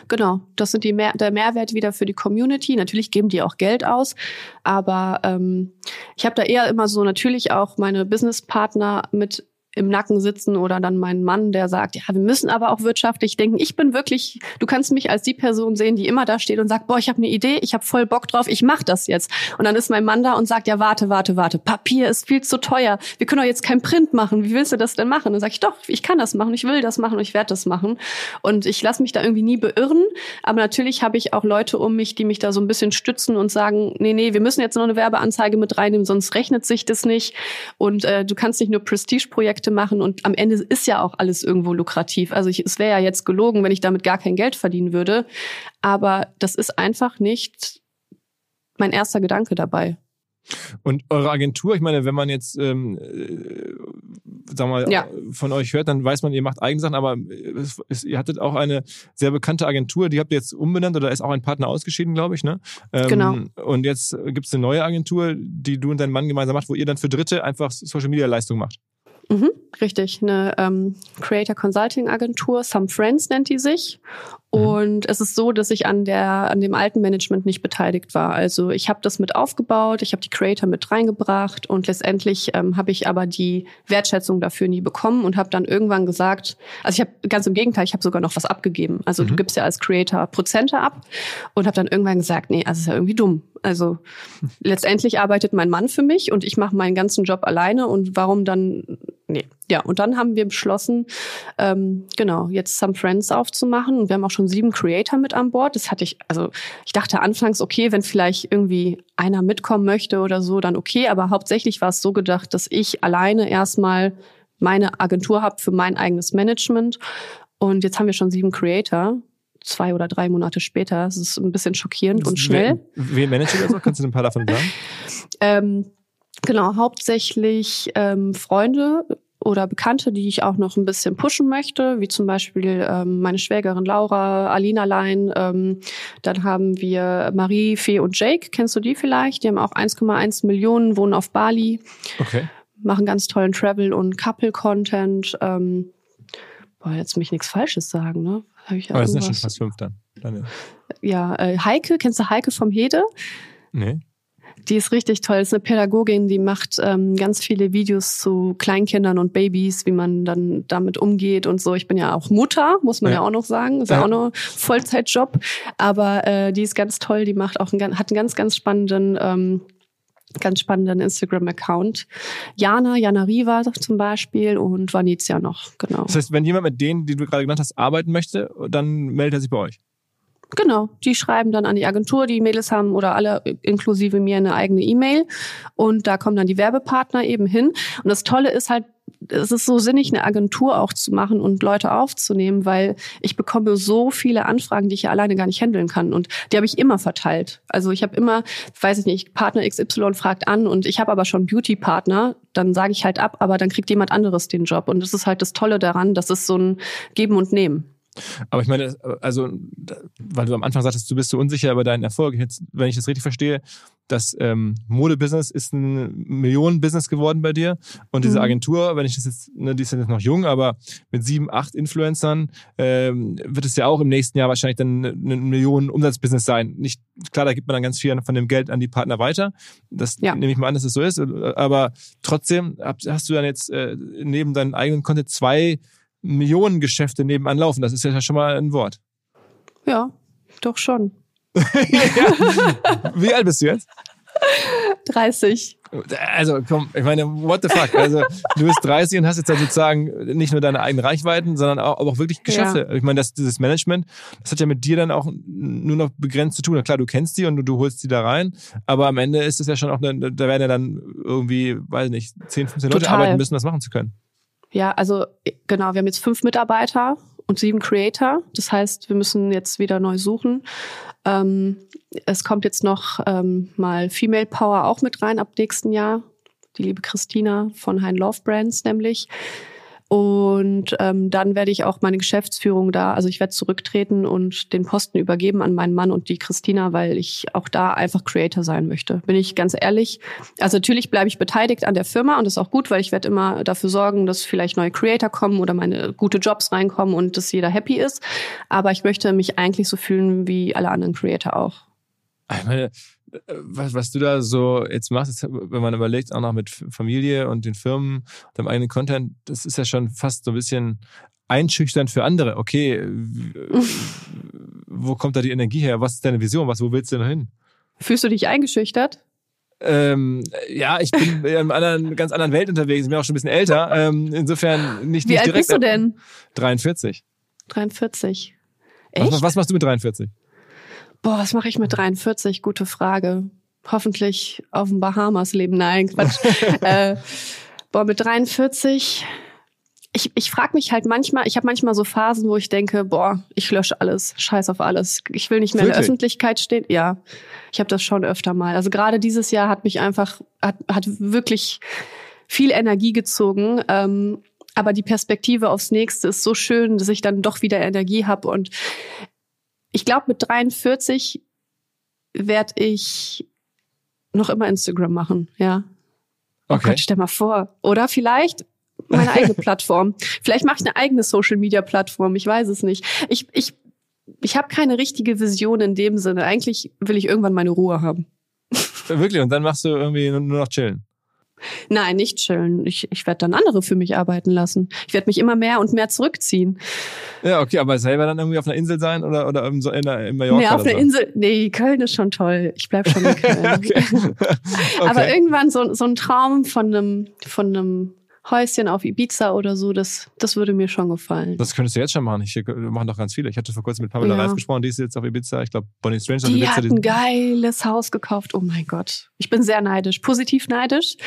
Genau, das sind die Mehr der Mehrwert wieder für die Community. Natürlich geben die auch Geld aus, aber ähm, ich habe da eher immer so natürlich auch meine Businesspartner mit im Nacken sitzen oder dann mein Mann, der sagt, ja, wir müssen aber auch wirtschaftlich denken. Ich bin wirklich, du kannst mich als die Person sehen, die immer da steht und sagt, boah, ich habe eine Idee, ich habe voll Bock drauf, ich mache das jetzt. Und dann ist mein Mann da und sagt, ja, warte, warte, warte, Papier ist viel zu teuer. Wir können doch jetzt kein Print machen. Wie willst du das denn machen? Dann sage ich, doch, ich kann das machen, ich will das machen ich werde das machen. Und ich lasse mich da irgendwie nie beirren. Aber natürlich habe ich auch Leute um mich, die mich da so ein bisschen stützen und sagen, nee, nee, wir müssen jetzt noch eine Werbeanzeige mit reinnehmen, sonst rechnet sich das nicht. Und äh, du kannst nicht nur Prestige-Projekte machen und am Ende ist ja auch alles irgendwo lukrativ. Also ich, es wäre ja jetzt gelogen, wenn ich damit gar kein Geld verdienen würde. Aber das ist einfach nicht mein erster Gedanke dabei. Und eure Agentur, ich meine, wenn man jetzt, ähm, äh, sagen wir mal, Ja. von euch hört, dann weiß man, ihr macht eigene Sachen, aber es, es, ihr hattet auch eine sehr bekannte Agentur, die habt ihr jetzt umbenannt oder ist auch ein Partner ausgeschieden, glaube ich, ne? Ähm, Genau. Und jetzt gibt es eine neue Agentur, die du und dein Mann gemeinsam macht, wo ihr dann für Dritte einfach Social Media Leistung macht. Mhm, richtig, eine ähm, Creator Consulting Agentur, Some Friends nennt die sich. Und es ist so, dass ich an der an dem alten Management nicht beteiligt war. Also ich habe das mit aufgebaut, ich habe die Creator mit reingebracht und letztendlich ähm, habe ich aber die Wertschätzung dafür nie bekommen und habe dann irgendwann gesagt, also ich habe ganz im Gegenteil, ich habe sogar noch was abgegeben. Also du gibst ja als Creator Prozente ab und habe dann irgendwann gesagt, nee, also ist ja irgendwie dumm. Also letztendlich arbeitet mein Mann für mich und ich mache meinen ganzen Job alleine und warum dann nee. Ja, und dann haben wir beschlossen, ähm, genau, jetzt Some Friends aufzumachen. Und wir haben auch schon sieben Creator mit an Bord. Das hatte ich, also ich dachte anfangs, okay, wenn vielleicht irgendwie einer mitkommen möchte oder so, dann okay. Aber hauptsächlich war es so gedacht, dass ich alleine erstmal meine Agentur habe für mein eigenes Management. Und jetzt haben wir schon sieben Creator. Zwei oder drei Monate später. Das ist ein bisschen schockierend und schnell. Wer managt das auch? Kannst du ein paar davon sagen? Ähm, genau, hauptsächlich ähm, Freunde oder Bekannte, die ich auch noch ein bisschen pushen möchte, wie zum Beispiel ähm, meine Schwägerin Laura, Alina Lein. Ähm, dann haben wir Marie, Fee und Jake. Kennst du die vielleicht? Die haben auch 1,1 Millionen, wohnen auf Bali, Okay. machen ganz tollen Travel- und Couple-Content. Ähm, boah, jetzt mich nichts Falsches sagen, ne? Hab ich ja Aber das sind ja schon fast fünf dann. Deine, ja, äh, Heike, kennst du Heike vom Hede? nee. Die ist richtig toll. Das ist eine Pädagogin, die macht ähm, ganz viele Videos zu Kleinkindern und Babys, wie man dann damit umgeht und so. Ich bin ja auch Mutter, muss man ja, Ja. auch noch sagen. Ist ja, Ja. auch noch ein Vollzeitjob. Aber äh, die ist ganz toll. Die macht auch einen, hat einen ganz, ganz spannenden ähm, ganz spannenden Instagram-Account. Jana, Jana Riva zum Beispiel und Vanizia noch, genau. Das heißt, wenn jemand mit denen, die du gerade genannt hast, arbeiten möchte, dann meldet er sich bei euch. Genau, die schreiben dann an die Agentur, die Mädels haben oder alle inklusive mir eine eigene E-Mail und da kommen dann die Werbepartner eben hin. Und das Tolle ist halt, es ist so sinnig, eine Agentur auch zu machen und Leute aufzunehmen, weil ich bekomme so viele Anfragen, die ich ja alleine gar nicht handeln kann. Und die habe ich immer verteilt. Also ich habe immer, weiß ich nicht, Partner XY fragt an und ich habe aber schon Beauty-Partner, dann sage ich halt ab, aber dann kriegt jemand anderes den Job. Und das ist halt das Tolle daran, das ist so ein Geben und Nehmen. Aber ich meine, also, weil du am Anfang sagtest, du bist so unsicher über deinen Erfolg. Jetzt, wenn ich das richtig verstehe, das ähm, Modebusiness ist ein Millionenbusiness geworden bei dir. Und diese Mhm. Agentur, wenn ich das jetzt, ne, die ist ja jetzt noch jung, aber mit sieben, acht Influencern ähm, wird es ja auch im nächsten Jahr wahrscheinlich dann ein Millionen Umsatzbusiness sein. Nicht, klar, da gibt man dann ganz viel von dem Geld an die Partner weiter. Das Ja. nehme ich mal an, dass es so ist. Aber trotzdem hast du dann jetzt äh, neben deinem eigenen Content zwei Millionen Geschäfte nebenan laufen. Das ist ja schon mal ein Wort. Ja, doch schon. Wie alt bist du jetzt? 30. Also, komm, ich meine, what the fuck? Also, du bist 30 und hast jetzt sozusagen nicht nur deine eigenen Reichweiten, sondern auch, aber auch wirklich Geschäfte. Ja. Ich meine, das, dieses Management, das hat ja mit dir dann auch nur noch begrenzt zu tun. Na klar, du kennst die und du, du holst die da rein, aber am Ende ist es ja schon auch, eine, da werden ja dann irgendwie, weiß nicht, 10, 15 Leute Total. arbeiten müssen, das machen zu können. Ja, also genau, wir haben jetzt fünf Mitarbeiter und sieben Creator. Das heißt, wir müssen jetzt wieder neu suchen. Ähm, es kommt jetzt noch ähm, mal Female Power auch mit rein ab nächsten Jahr. Die liebe Christina von Hein Love Brands nämlich. Und ähm, dann werde ich auch meine Geschäftsführung da, also ich werde zurücktreten und den Posten übergeben an meinen Mann und die Christina, weil ich auch da einfach Creator sein möchte. Bin ich ganz ehrlich. Also natürlich bleibe ich beteiligt an der Firma und das ist auch gut, weil ich werde immer dafür sorgen, dass vielleicht neue Creator kommen oder meine gute Jobs reinkommen und dass jeder happy ist. Aber ich möchte mich eigentlich so fühlen wie alle anderen Creator auch. Ich meine, was, was du da so jetzt machst, wenn man überlegt, auch noch mit Familie und den Firmen, deinem eigenen Content, das ist ja schon fast so ein bisschen einschüchternd für andere. Okay, wo kommt da die Energie her? Was ist deine Vision? Was, wo willst du denn hin? Fühlst du dich eingeschüchtert? Ähm, ja, ich bin in einer anderen, ganz anderen Welt unterwegs. Ich bin auch schon ein bisschen älter. Ähm, insofern nicht, Wie nicht alt direkt. bist du denn? 43. 43. Echt? Was, was machst du mit 43? Boah, was mache ich mit 43? Gute Frage. Hoffentlich auf den Bahamas leben. Nein, Quatsch. äh, boah, mit 43. Ich, ich frage mich halt manchmal, ich habe manchmal so Phasen, wo ich denke, boah, ich lösche alles, scheiß auf alles. Ich will nicht mehr in der Wirklich? Öffentlichkeit stehen. Ja, ich habe das schon öfter mal. Also gerade dieses Jahr hat mich einfach, hat, hat wirklich viel Energie gezogen. Ähm, aber die Perspektive aufs nächste ist so schön, dass ich dann doch wieder Energie habe. Und ich glaube, mit 43 werde ich noch immer Instagram machen, ja. Oh Okay. Gott, stell mal vor. Oder vielleicht meine eigene Plattform. Vielleicht mache ich eine eigene Social Media Plattform. Ich weiß es nicht. Ich, ich, ich habe keine richtige Vision in dem Sinne. Eigentlich will ich irgendwann meine Ruhe haben. Wirklich? Und dann machst du irgendwie nur noch chillen. Nein, nicht chillen. Ich, ich werde dann andere für mich arbeiten lassen. Ich werde mich immer mehr und mehr zurückziehen. Ja, okay, aber selber dann irgendwie auf einer Insel sein oder, oder in, so in, der- in Mallorca nee, auf einer so. Insel. Nee, Köln ist schon toll. Ich bleib schon in Köln. okay. Aber okay. irgendwann so, so ein Traum von einem, von einem Häuschen auf Ibiza oder so, das, das würde mir schon gefallen. Das könntest du jetzt schon machen. Ich machen doch ganz viele. Ich hatte vor kurzem mit Pamela Ja. Reif gesprochen, die ist jetzt auf Ibiza. Ich glaube, Bonnie Strange auf Die Ibiza. hat die ein sind- geiles Haus gekauft. Oh mein Gott. Ich bin sehr neidisch, positiv neidisch.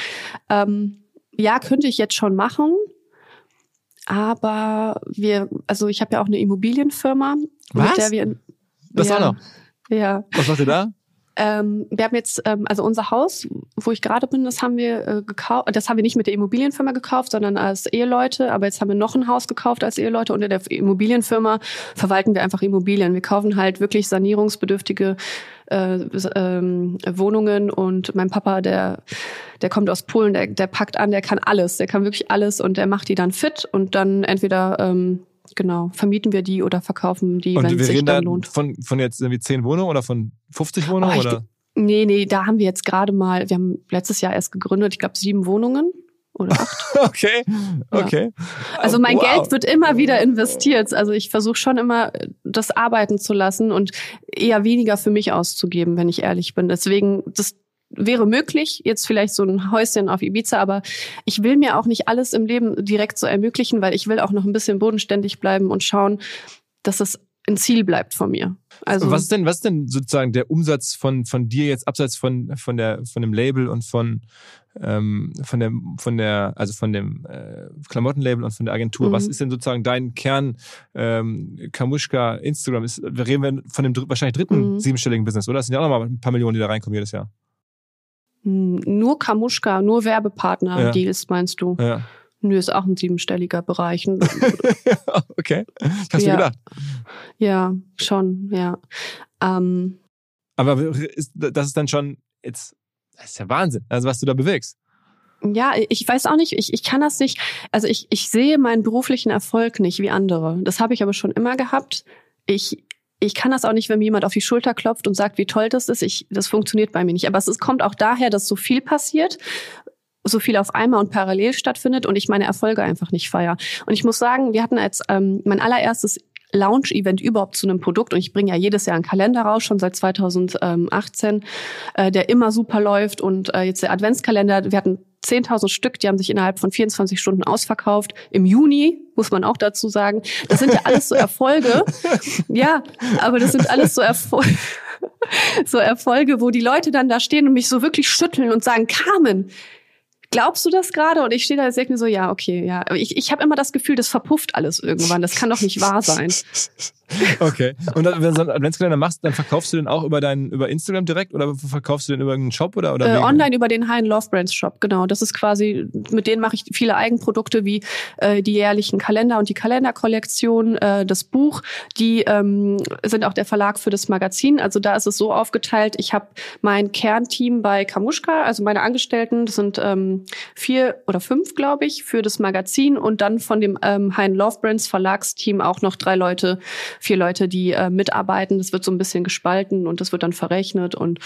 Ähm, ja, könnte ich jetzt schon machen. Aber wir, also ich habe ja auch eine Immobilienfirma, Was? mit der wir. Das ja, auch noch. Ja. Was macht ihr da? Ähm, wir haben jetzt, ähm, also unser Haus, wo ich gerade bin, das haben wir äh, gekauft. Das haben wir nicht mit der Immobilienfirma gekauft, sondern als Eheleute. Aber jetzt haben wir noch ein Haus gekauft als Eheleute. Und in der Immobilienfirma verwalten wir einfach Immobilien. Wir kaufen halt wirklich sanierungsbedürftige äh, ähm, Wohnungen. Und mein Papa, der, der kommt aus Polen, der, der packt an, der kann alles. Der kann wirklich alles und der macht die dann fit. Und dann entweder ähm, genau vermieten wir die oder verkaufen die, wenn es sich dann lohnt. von, von jetzt irgendwie 10 Wohnungen oder von 50 Wohnungen? Oh, oder? Nee, nee, da haben wir jetzt gerade mal, wir haben letztes Jahr erst gegründet, ich glaube sieben Wohnungen oder acht. Okay, okay. Also mein Wow. Geld wird immer wieder investiert. Also ich versuche schon immer, das arbeiten zu lassen und eher weniger für mich auszugeben, wenn ich ehrlich bin. Deswegen, das wäre möglich, jetzt vielleicht so ein Häuschen auf Ibiza, aber ich will mir auch nicht alles im Leben direkt so ermöglichen, weil ich will auch noch ein bisschen bodenständig bleiben und schauen, dass es ein Ziel bleibt von mir. Also was ist denn, was ist denn sozusagen der Umsatz von, von dir jetzt abseits von, von der, von dem Label und von, ähm, von der, von der, also von dem äh, Klamottenlabel und von der Agentur? Mhm. Was ist denn sozusagen dein Kern, ähm, Kamuschka, Instagram? Ist, wir reden wir von dem wahrscheinlich dritten Mhm. siebenstelligen Business, oder? Das sind ja auch nochmal ein paar Millionen, die da reinkommen jedes Jahr. Mh, nur Kamuschka, nur Werbepartner-Deals, meinst du? Ja. Nö, ist auch ein siebenstelliger Bereich. okay. Ich hab's mir Ja. gedacht. ja, schon, ja. Ähm, Aber ist, das ist dann schon jetzt, das ist ja Wahnsinn, also was du da bewegst. ja, ich weiß auch nicht, ich, ich kann das nicht, also ich, ich sehe meinen beruflichen Erfolg nicht wie andere. Das habe ich aber schon immer gehabt. Ich, ich kann das auch nicht, wenn mir jemand auf die Schulter klopft und sagt, wie toll das ist. Ich, das funktioniert bei mir nicht. Aber es ist, kommt auch daher, dass so viel passiert, so viel auf einmal und parallel stattfindet und ich meine Erfolge einfach nicht feier. Und ich muss sagen, wir hatten als ähm, mein allererstes Launch-Event überhaupt zu einem Produkt. Und ich bringe ja jedes Jahr einen Kalender raus, schon seit 2018, äh, der immer super läuft. Und äh, jetzt der Adventskalender, wir hatten 10.000 Stück, die haben sich innerhalb von 24 Stunden ausverkauft. Im Juni, muss man auch dazu sagen. Das sind ja alles so Erfolge. ja, aber das sind alles so Erfolge. so Erfolge, wo die Leute dann da stehen und mich so wirklich schütteln und sagen, Carmen, glaubst du das gerade? Und ich stehe da denke mir so, ja, okay, ja. Aber ich, ich habe immer das Gefühl, das verpufft alles irgendwann. Das kann doch nicht wahr sein. okay. Und wenn du so einen Adventskalender machst, dann verkaufst du den auch über deinen, über Instagram direkt oder verkaufst du den über irgendeinen Shop oder? oder äh, online über den High Love Brands Shop, genau. Das ist quasi, mit denen mache ich viele Eigenprodukte wie äh, die jährlichen Kalender und die Kalenderkollektion, äh, das Buch. Die ähm, sind auch der Verlag für das Magazin. Also da ist es so aufgeteilt. Ich habe mein Kernteam bei Kamuschka, also meine Angestellten, das sind ähm, vier oder fünf, glaube ich, für das Magazin und dann von dem ähm, Hein Love Brands Verlagsteam auch noch drei Leute vier Leute, die äh, mitarbeiten. Das wird so ein bisschen gespalten und das wird dann verrechnet und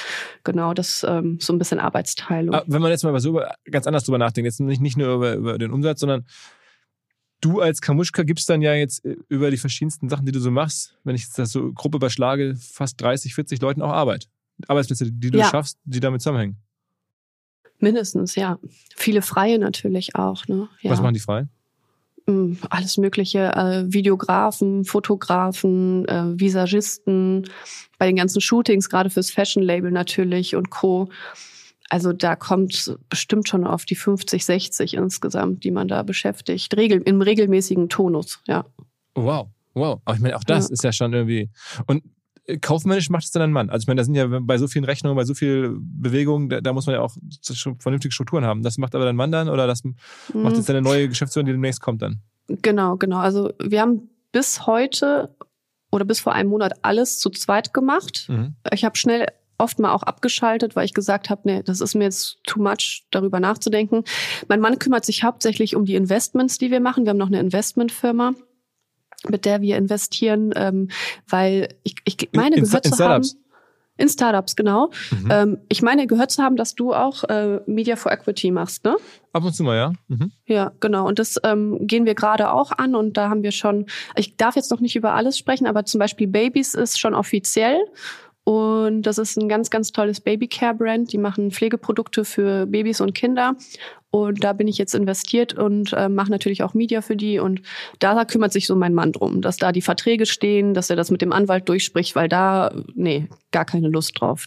genau das ähm, so ein bisschen Arbeitsteilung. Wenn man jetzt mal so ganz anders drüber nachdenkt, jetzt nicht, nicht nur über, über den Umsatz, sondern du als Kamuschka gibst dann ja jetzt äh, über die verschiedensten Sachen, die du so machst, wenn ich jetzt das so Gruppe überschlage, fast 30, 40 Leuten auch Arbeit. Arbeitsplätze, die du ja. schaffst, die damit zusammenhängen. Mindestens, ja. Viele Freie natürlich auch. Ne? Ja. Was machen die Freien? Hm, alles Mögliche, äh, Videografen, Fotografen, äh, Visagisten, bei den ganzen Shootings, gerade fürs Fashion-Label natürlich und Co. Also da kommt bestimmt schon auf die 50, 60 insgesamt, die man da beschäftigt, Regel, im regelmäßigen Tonus, ja. Wow, wow. Aber ich meine, auch das ja. ist ja schon irgendwie. Und kaufmännisch macht es dann ein Mann. Also ich meine, da sind ja bei so vielen Rechnungen, bei so viel Bewegung, da, da muss man ja auch vernünftige Strukturen haben. Das macht aber dein Mann dann oder das mhm. macht jetzt deine neue Geschäftsführerin, die demnächst kommt dann? Genau, genau. Also wir haben bis heute oder bis vor einem Monat alles zu zweit gemacht. Mhm. Ich habe schnell oft mal auch abgeschaltet, weil ich gesagt habe, nee, das ist mir jetzt too much, darüber nachzudenken. Mein Mann kümmert sich hauptsächlich um die Investments, die wir machen. Wir haben noch eine Investmentfirma mit der wir investieren, ähm, weil ich, ich meine, in, gehört in, zu haben. In Startups, genau. Mhm. Ähm, ich meine, gehört zu haben, dass du auch äh, Media for Equity machst, ne? Ab und zu mal, ja. Mhm. Ja, genau. Und das ähm, gehen wir gerade auch an und da haben wir schon, ich darf jetzt noch nicht über alles sprechen, aber zum Beispiel Babys ist schon offiziell. Und das ist ein ganz, ganz tolles Babycare-Brand. Die machen Pflegeprodukte für Babys und Kinder. Und da bin ich jetzt investiert und äh, mache natürlich auch Media für die. Und da kümmert sich so mein Mann drum, dass da die Verträge stehen, dass er das mit dem Anwalt durchspricht, weil da, nee, gar keine Lust drauf.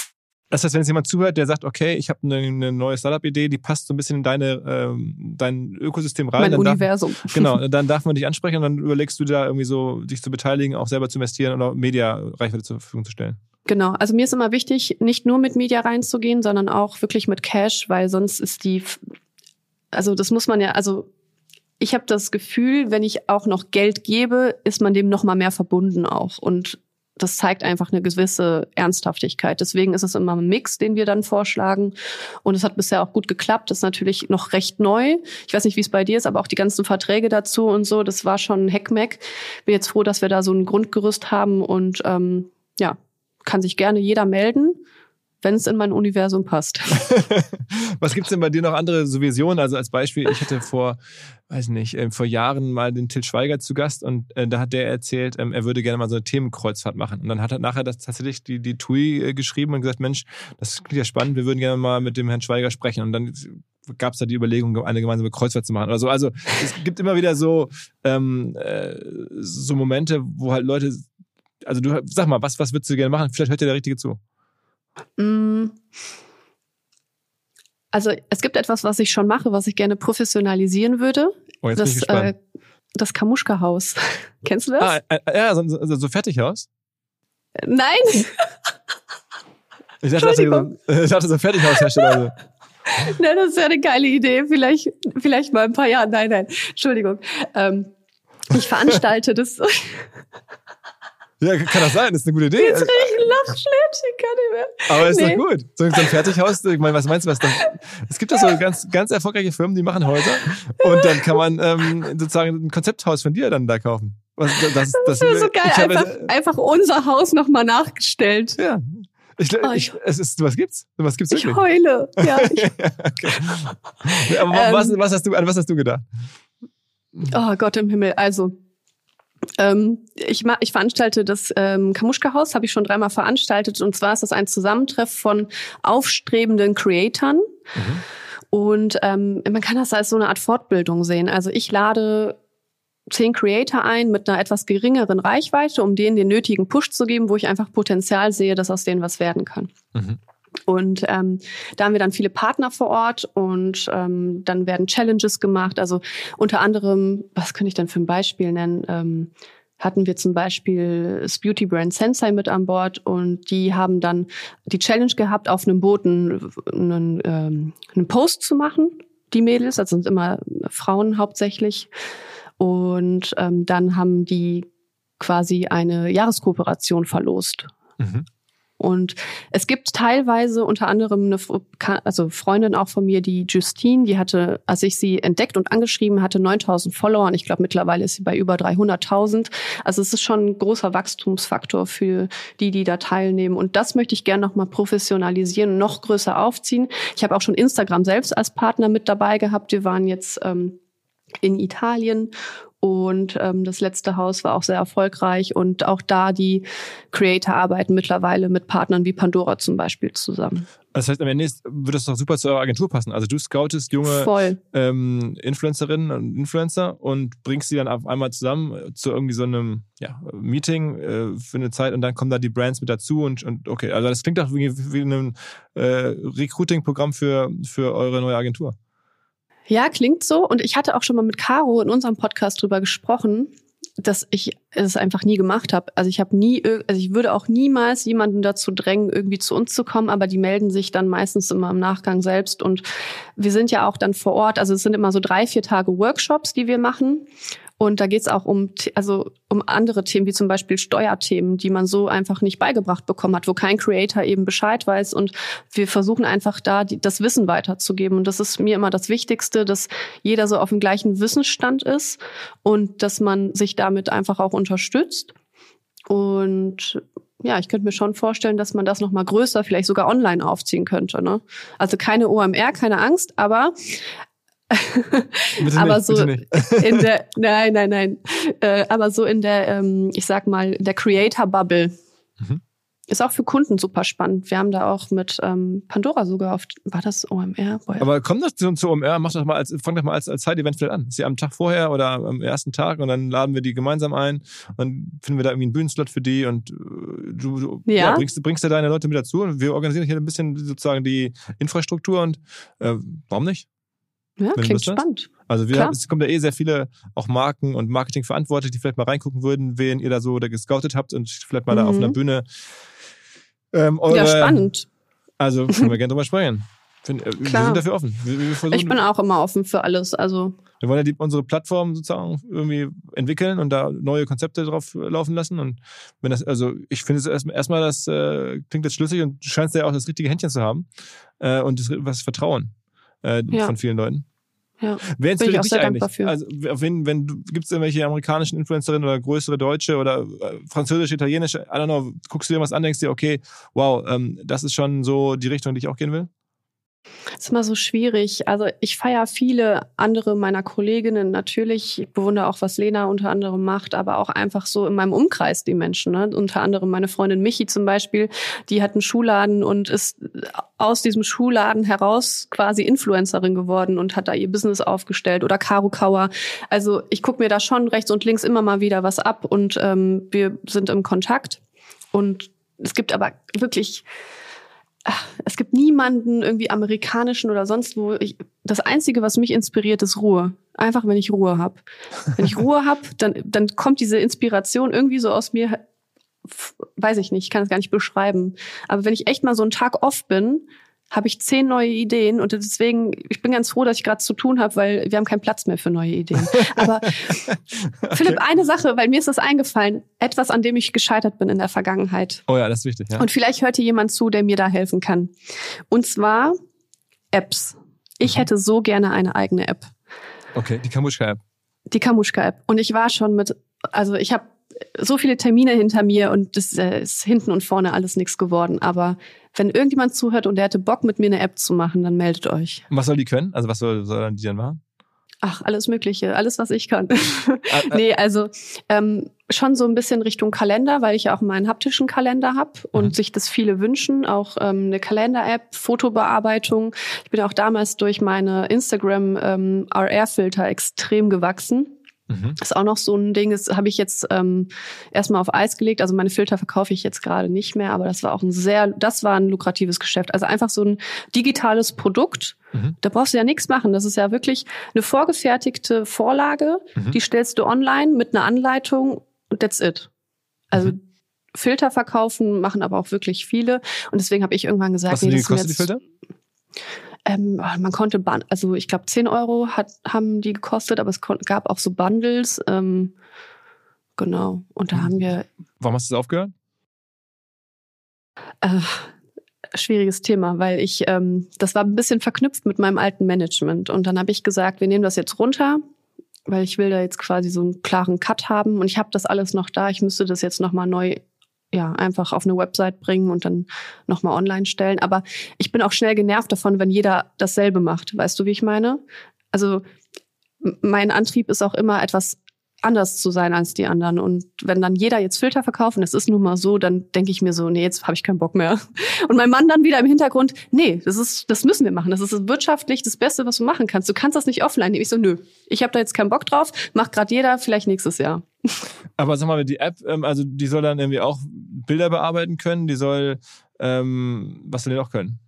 Das heißt, wenn jetzt jemand zuhört, der sagt, okay, ich habe eine, eine, neue Startup-Idee, die passt so ein bisschen in deine, ähm, dein Ökosystem rein. Mein Universum. Darf, genau, dann darf man dich ansprechen und dann überlegst du da irgendwie so, dich zu beteiligen, auch selber zu investieren oder Media-Reichweite zur Verfügung zu stellen. Genau, also mir ist immer wichtig, nicht nur mit Media reinzugehen, sondern auch wirklich mit Cash, weil sonst ist die, also das muss man ja, also ich habe das Gefühl, wenn ich auch noch Geld gebe, ist man dem noch mal mehr verbunden auch und das zeigt einfach eine gewisse Ernsthaftigkeit. Deswegen ist es immer ein Mix, den wir dann vorschlagen. Und es hat bisher auch gut geklappt. Das ist natürlich noch recht neu. Ich weiß nicht, wie es bei dir ist, aber auch die ganzen Verträge dazu und so, das war schon ein Heckmeck. Bin jetzt froh, dass wir da so ein Grundgerüst haben und ähm, ja, kann sich gerne jeder melden wenn es in mein Universum passt. Was gibt's denn bei dir noch andere so Visionen? Also als Beispiel, ich hatte vor, weiß nicht, äh, vor Jahren mal den Til Schweiger zu Gast und äh, da hat der erzählt, ähm, er würde gerne mal so eine Themenkreuzfahrt machen. Und dann hat er nachher das tatsächlich die, die TUI äh, geschrieben und gesagt, Mensch, das klingt ja spannend, wir würden gerne mal mit dem Herrn Schweiger sprechen. Und dann gab es da die Überlegung, eine gemeinsame Kreuzfahrt zu machen oder so. Also es gibt immer wieder so, ähm, äh, so Momente, wo halt Leute, also du sag mal, was, was würdest du gerne machen? Vielleicht hört dir der Richtige zu. Mm. Also es gibt etwas, was ich schon mache, was ich gerne professionalisionalisieren würde. Oh, jetzt das, bin ich gespannt. äh, das Kamuschka-Haus. Kennst du das? ah, äh, ja, so, so, so Fertighaus? Nein. Ich dachte, das so, ich dachte so Fertighaushersteller. Also. Nein, das ist ja eine geile Idee. Vielleicht, vielleicht mal ein paar Jahre. Nein, nein. Entschuldigung. Ähm, ich veranstalte das. Ja, kann das sein, das ist eine gute Idee. Jetzt krieg ich Lachschnitt, ich kann nicht mehr. Aber ist Nee. doch gut. So, so ein Fertighaus, ich meine, was meinst du, was da? Es gibt doch so ganz, ganz erfolgreiche Firmen, die machen Häuser und dann kann man ähm, sozusagen ein Konzepthaus von dir dann da kaufen. Was, das, das, Das wäre so geil. ich habe- Einfach, einfach unser Haus nochmal nachgestellt. ja. Ich, Oh, ich, es ist, was gibt's? Was gibt's Ich wirklich? heule. Ja, ich, okay. Aber Ähm. was, was hast du, an was hast du gedacht? oh Gott im Himmel. Also, ähm, ich, ma- ich veranstalte das ähm, Kamuschka-Haus, habe ich schon dreimal veranstaltet. Und zwar ist das ein Zusammentreff von aufstrebenden Creatoren. Und ähm, man kann das als so eine Art Fortbildung sehen. Also ich lade zehn Creator ein mit einer etwas geringeren Reichweite, um denen den nötigen Push zu geben, wo ich einfach Potenzial sehe, dass aus denen was werden kann. Mhm. Und ähm, da haben wir dann viele Partner vor Ort und ähm, dann werden Challenges gemacht. Also unter anderem, was könnte ich denn für ein Beispiel nennen? Ähm, hatten wir zum Beispiel das Beauty Brand Sensei mit an Bord und die haben dann die Challenge gehabt, auf einem Boot einen, einen, ähm, einen Post zu machen, die Mädels, also sind immer Frauen hauptsächlich. Und ähm, dann haben die quasi eine Jahreskooperation verlost. Mhm. Und es gibt teilweise unter anderem eine also Freundin auch von mir, die Justine, die hatte, als ich sie entdeckt und angeschrieben hatte, 9000 Follower und ich glaube mittlerweile ist sie bei über 300.000. Also es ist schon ein großer Wachstumsfaktor für die, die da teilnehmen. Und das möchte ich gerne nochmal professionalisieren noch größer aufziehen. Ich habe auch schon Instagram selbst als Partner mit dabei gehabt. Wir waren jetzt ähm, in Italien und ähm, das letzte Haus war auch sehr erfolgreich und auch da die Creator arbeiten mittlerweile mit Partnern wie Pandora zum Beispiel zusammen. Das heißt, am Ende würde das doch super zu eurer Agentur passen. Also du scoutest junge ähm, Influencerinnen und Influencer und bringst sie dann auf einmal zusammen zu irgendwie so einem ja, Meeting äh, für eine Zeit und dann kommen da die Brands mit dazu und, und okay, also das klingt doch wie, wie ein äh, Recruiting-Programm für, für eure neue Agentur. Ja, klingt so. Und ich hatte auch schon mal mit Caro in unserem Podcast drüber gesprochen, dass ich es einfach nie gemacht habe. Also ich habe nie, also ich würde auch niemals jemanden dazu drängen, irgendwie zu uns zu kommen, aber die melden sich dann meistens immer im Nachgang selbst. Und wir sind ja auch dann vor Ort. Also es sind immer so drei, vier Tage Workshops, die wir machen. Und da geht's auch um, also um andere Themen, wie zum Beispiel Steuerthemen, die man so einfach nicht beigebracht bekommen hat, wo kein Creator eben Bescheid weiß. Und wir versuchen einfach da die, das Wissen weiterzugeben. Und das ist mir immer das Wichtigste, dass jeder so auf dem gleichen Wissensstand ist und dass man sich damit einfach auch unterstützt. Und ja, ich könnte mir schon vorstellen, dass man das noch mal größer, vielleicht sogar online aufziehen könnte. Ne? Also keine OMR, keine Angst, aber Bitte aber nicht, so in der nein nein nein äh, aber so in der ähm, ich sag mal der Creator Bubble Mhm. ist auch für Kunden super spannend wir haben da auch mit ähm, Pandora sogar oft war das OMR Boah, Aber komm doch zu, zu OMR, mach doch mal als, fang doch mal als, als Side-Event vielleicht an. Ist ja am Tag vorher oder am ersten Tag und dann laden wir die gemeinsam ein und finden wir da irgendwie einen Bühnenslot für die und äh, du, du Ja. bringst, bringst du deine Leute mit dazu und wir organisieren hier ein bisschen sozusagen die Infrastruktur und äh, warum nicht? Ja wenn klingt spannend Also wir Klar. haben, es kommen ja eh sehr viele auch Marken und Marketingverantwortliche, die vielleicht mal reingucken würden, wen ihr da so da gescoutet habt und vielleicht mal da auf Mhm. einer Bühne ähm, eure, ja spannend Also können wir gerne drüber sprechen. Find, äh, wir Klar. sind dafür offen. Wir, wir Ich bin auch immer offen für alles. Also wir wollen ja die, unsere Plattform sozusagen irgendwie entwickeln und da neue Konzepte drauf laufen lassen. Und wenn das, also ich finde es erstmal, erstmal das äh, klingt jetzt schlüssig und du scheinst ja auch das richtige Händchen zu haben äh, und das, was Vertrauen äh, Ja. von vielen Leuten. Ja. Wer Bin ich inspiriert auch dich sehr eigentlich? dankbar für. Also wenn du gibt es irgendwelche amerikanischen Influencerinnen oder größere Deutsche oder äh, französische, italienische, I don't know, guckst du dir was an, denkst dir, okay, wow, ähm, das ist schon so die Richtung, die ich auch gehen will? ist immer so schwierig. Also ich feiere viele andere meiner Kolleginnen natürlich. Ich bewundere auch, was Lena unter anderem macht, aber auch einfach so in meinem Umkreis die Menschen. Ne? Unter anderem meine Freundin Michi zum Beispiel, die hat einen Schuhladen und ist aus diesem Schuhladen heraus quasi Influencerin geworden und hat da ihr Business aufgestellt. Oder Caro Kauer. Also ich gucke mir da schon rechts und links immer mal wieder was ab und ähm, wir sind im Kontakt. Und es gibt aber wirklich ach, es gibt niemanden irgendwie amerikanischen oder sonst wo. Ich, das Einzige, was mich inspiriert, ist Ruhe. Einfach, wenn ich Ruhe habe. Wenn ich Ruhe habe, dann, dann kommt diese Inspiration irgendwie so aus mir. Weiß ich nicht, ich kann es gar nicht beschreiben. Aber wenn ich echt mal so einen Tag off bin, habe ich zehn neue Ideen und deswegen, ich bin ganz froh, dass ich gerade zu tun habe, weil wir haben keinen Platz mehr für neue Ideen. Aber Philipp, eine Sache, weil mir ist das eingefallen, etwas, an dem ich gescheitert bin in der Vergangenheit. Oh ja, das ist wichtig, ja. Und vielleicht hört hier jemand zu, der mir da helfen kann. Und zwar Apps. Ich hätte so gerne eine eigene App. Okay, die Kamuschka-App. Die Kamuschka-App. Und ich war schon mit, also ich habe so viele Termine hinter mir und das äh, ist hinten und vorne alles nichts geworden. Aber wenn irgendjemand zuhört und der hätte Bock, mit mir eine App zu machen, dann meldet euch. Und was soll die können? Also was soll, soll die dann machen? Ach, alles Mögliche, alles, was ich kann. Ah, äh, nee, also ähm, schon so ein bisschen Richtung Kalender, weil ich ja auch meinen haptischen Kalender habe und Mhm. sich das viele wünschen. Auch ähm, eine Kalender-App, Fotobearbeitung. Ich bin auch damals durch meine Instagram ähm, extrem gewachsen. Mhm. Ist auch noch so ein Ding, das habe ich jetzt ähm, erstmal auf Eis gelegt. Also meine Filter verkaufe ich jetzt gerade nicht mehr, aber das war auch ein sehr, das war ein lukratives Geschäft. Also einfach so ein digitales Produkt. Mhm. Da brauchst du ja nichts machen. Das ist ja wirklich eine vorgefertigte Vorlage, Mhm. die stellst du online mit einer Anleitung und that's it. Also Mhm. Filter verkaufen machen aber auch wirklich viele. Und deswegen habe ich irgendwann gesagt, Was sind die das gekostet, die Filter? Ähm, man konnte, ban- also ich glaube 10 Euro hat, haben die gekostet, aber es gab auch so Bundles. Ähm, genau. Und da Mhm. haben wir Warum hast du es aufgehört? äh, schwieriges Thema, weil ich, ähm, das war ein bisschen verknüpft mit meinem alten Management. Und dann habe ich gesagt, wir nehmen das jetzt runter, weil ich will da jetzt quasi so einen klaren Cut haben. Und ich habe das alles noch da. Ich müsste das jetzt nochmal neu, ja, einfach auf eine Website bringen und dann nochmal online stellen. Aber ich bin auch schnell genervt davon, wenn jeder dasselbe macht. Weißt du, wie ich meine? Also mein Antrieb ist auch immer etwas anders zu sein als die anderen. Und wenn dann jeder jetzt Filter verkauft, und es ist nun mal so, dann denke ich mir so, nee, jetzt habe ich keinen Bock mehr. Und mein Mann dann wieder im Hintergrund, nee, das ist, das müssen wir machen. Das ist wirtschaftlich das Beste, was du machen kannst. Du kannst das nicht offline. nehmen. Ich so, nö, ich habe da jetzt keinen Bock drauf. Macht gerade jeder, vielleicht nächstes Jahr. Aber sag mal, die App, ähm, also die soll dann irgendwie auch Bilder bearbeiten können, die soll, ähm, was soll die noch können?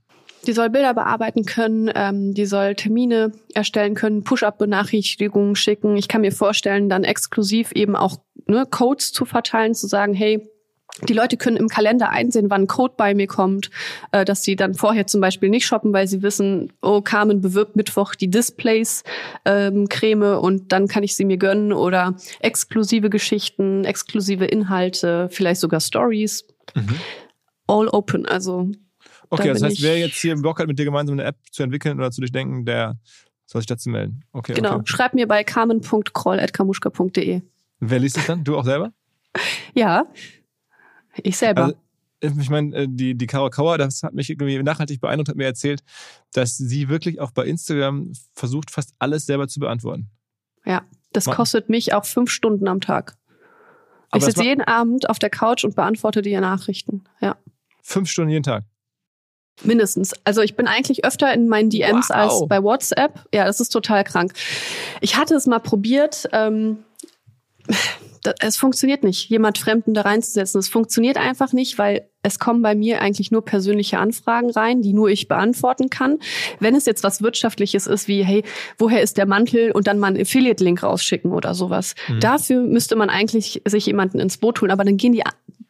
Die soll Bilder bearbeiten können, ähm, die soll Termine erstellen können, Push-up-Benachrichtigungen schicken. Ich kann mir vorstellen, dann exklusiv eben auch ne, Codes zu verteilen, zu sagen, hey, die Leute können im Kalender einsehen, wann ein Code bei mir kommt, äh, dass sie dann vorher zum Beispiel nicht shoppen, weil sie wissen, oh, Carmen bewirbt Mittwoch die Displays ähm, Creme und dann kann ich sie mir gönnen oder exklusive Geschichten, exklusive Inhalte, vielleicht sogar Stories. Mhm. All open, also Okay, Da das heißt, wer jetzt hier Bock hat, mit dir gemeinsam eine App zu entwickeln oder zu durchdenken, der soll sich dazu melden. Okay, Genau, okay. schreib mir bei carmen.kroll.kamuschka.de. Wer liest es dann? Du auch selber? Ja, ich selber. Also, ich meine, äh, die, die Caro Kauer, das hat mich irgendwie nachhaltig beeindruckt, hat mir erzählt, dass sie wirklich auch bei Instagram versucht, fast alles selber zu beantworten. ja, das Ma- kostet mich auch fünf Stunden am Tag. Aber ich sitze jeden Abend auf der Couch und beantworte dir Nachrichten. Ja, Fünf Stunden jeden Tag. mindestens. Also ich bin eigentlich öfter in meinen DMs Wow. als bei WhatsApp. Ja, das ist total krank. Ich hatte es mal probiert. Ähm, es funktioniert nicht, jemand Fremden da reinzusetzen. Es funktioniert einfach nicht, weil es kommen bei mir eigentlich nur persönliche Anfragen rein, die nur ich beantworten kann. Wenn es jetzt was Wirtschaftliches ist, wie, hey, woher ist der Mantel und dann mal einen Affiliate-Link rausschicken oder sowas. Mhm. Dafür müsste man eigentlich sich jemanden ins Boot holen, aber dann gehen die,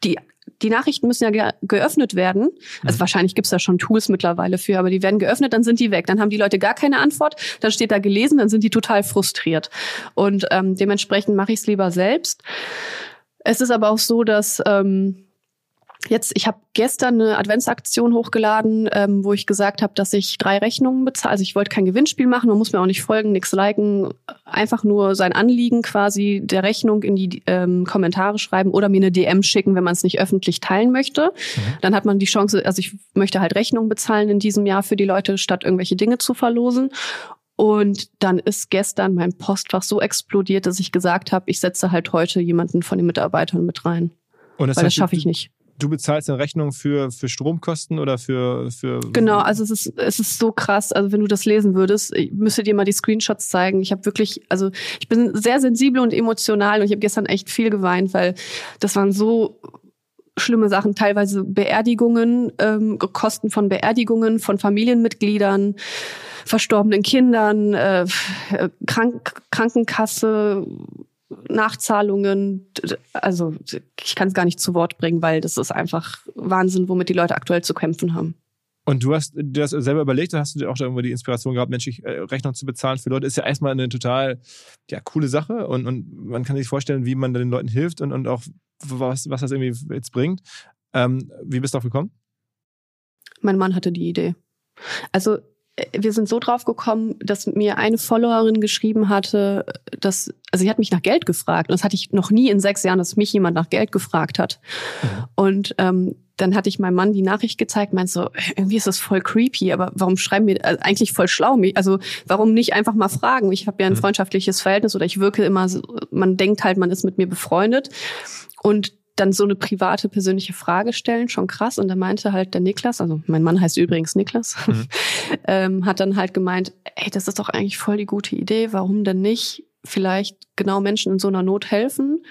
die, die Nachrichten müssen ja ge geöffnet werden. Also mhm. wahrscheinlich gibt's da schon Tools mittlerweile für, aber die werden geöffnet, dann sind die weg. Dann haben die Leute gar keine Antwort, dann steht da gelesen, dann sind die total frustriert. Und ähm, dementsprechend mache ich es lieber selbst. Es ist aber auch so, dass ähm, Jetzt, ich habe gestern eine Adventsaktion hochgeladen, ähm, wo ich gesagt habe, dass ich drei Rechnungen bezahle. Also ich wollte kein Gewinnspiel machen, man muss mir auch nicht folgen, nichts liken, einfach nur sein Anliegen quasi der Rechnung in die ähm, Kommentare schreiben oder mir eine DM schicken, wenn man es nicht öffentlich teilen möchte. Mhm. Dann hat man die Chance, also ich möchte halt Rechnungen bezahlen in diesem Jahr für die Leute, statt irgendwelche Dinge zu verlosen. Und dann ist gestern mein Postfach so explodiert, dass ich gesagt habe, ich setze halt heute jemanden von den Mitarbeitern mit rein. Und das Weil das schaffe ich nicht du bezahlst eine Rechnung für, für Stromkosten oder für, für. Genau, also es ist, es ist so krass. Also wenn du das lesen würdest, ich müsste dir mal die Screenshots zeigen. Ich habe wirklich, also ich bin sehr sensibel und emotional und ich habe gestern echt viel geweint, weil das waren so schlimme Sachen, teilweise Beerdigungen, ähm, Kosten von Beerdigungen von Familienmitgliedern, verstorbenen Kindern, äh, Krank Krankenkasse, Nachzahlungen, also ich kann es gar nicht zu Wort bringen, weil das ist einfach Wahnsinn, womit die Leute aktuell zu kämpfen haben. Und du hast dir das selber überlegt, hast du dir auch da irgendwo die Inspiration gehabt, Mensch, ich, äh, Rechnung zu bezahlen für Leute, ist ja erstmal eine total ja, coole Sache und, und man kann sich vorstellen, wie man den Leuten hilft und, und auch was, was das irgendwie jetzt bringt. Ähm, wie bist du darauf gekommen? Mein Mann hatte die Idee. Also wir sind so drauf gekommen, dass mir eine Followerin geschrieben hatte, dass, also sie hat mich nach Geld gefragt. Und das hatte ich noch nie in sechs Jahren, dass mich jemand nach Geld gefragt hat. Mhm. Und ähm, dann hatte ich meinem Mann die Nachricht gezeigt, meinte so, irgendwie ist das voll creepy, aber warum schreiben wir, also eigentlich voll schlau mich, also warum nicht einfach mal fragen? Ich habe ja ein mhm. freundschaftliches Verhältnis oder ich wirke immer, so, man denkt halt, man ist mit mir befreundet. Und dann so eine private, persönliche Frage stellen, schon krass. Und da meinte halt der Niklas, also mein Mann heißt übrigens Niklas, mhm. ähm, hat dann halt gemeint, ey, das ist doch eigentlich voll die gute Idee, warum denn nicht vielleicht genau Menschen in so einer Not helfen?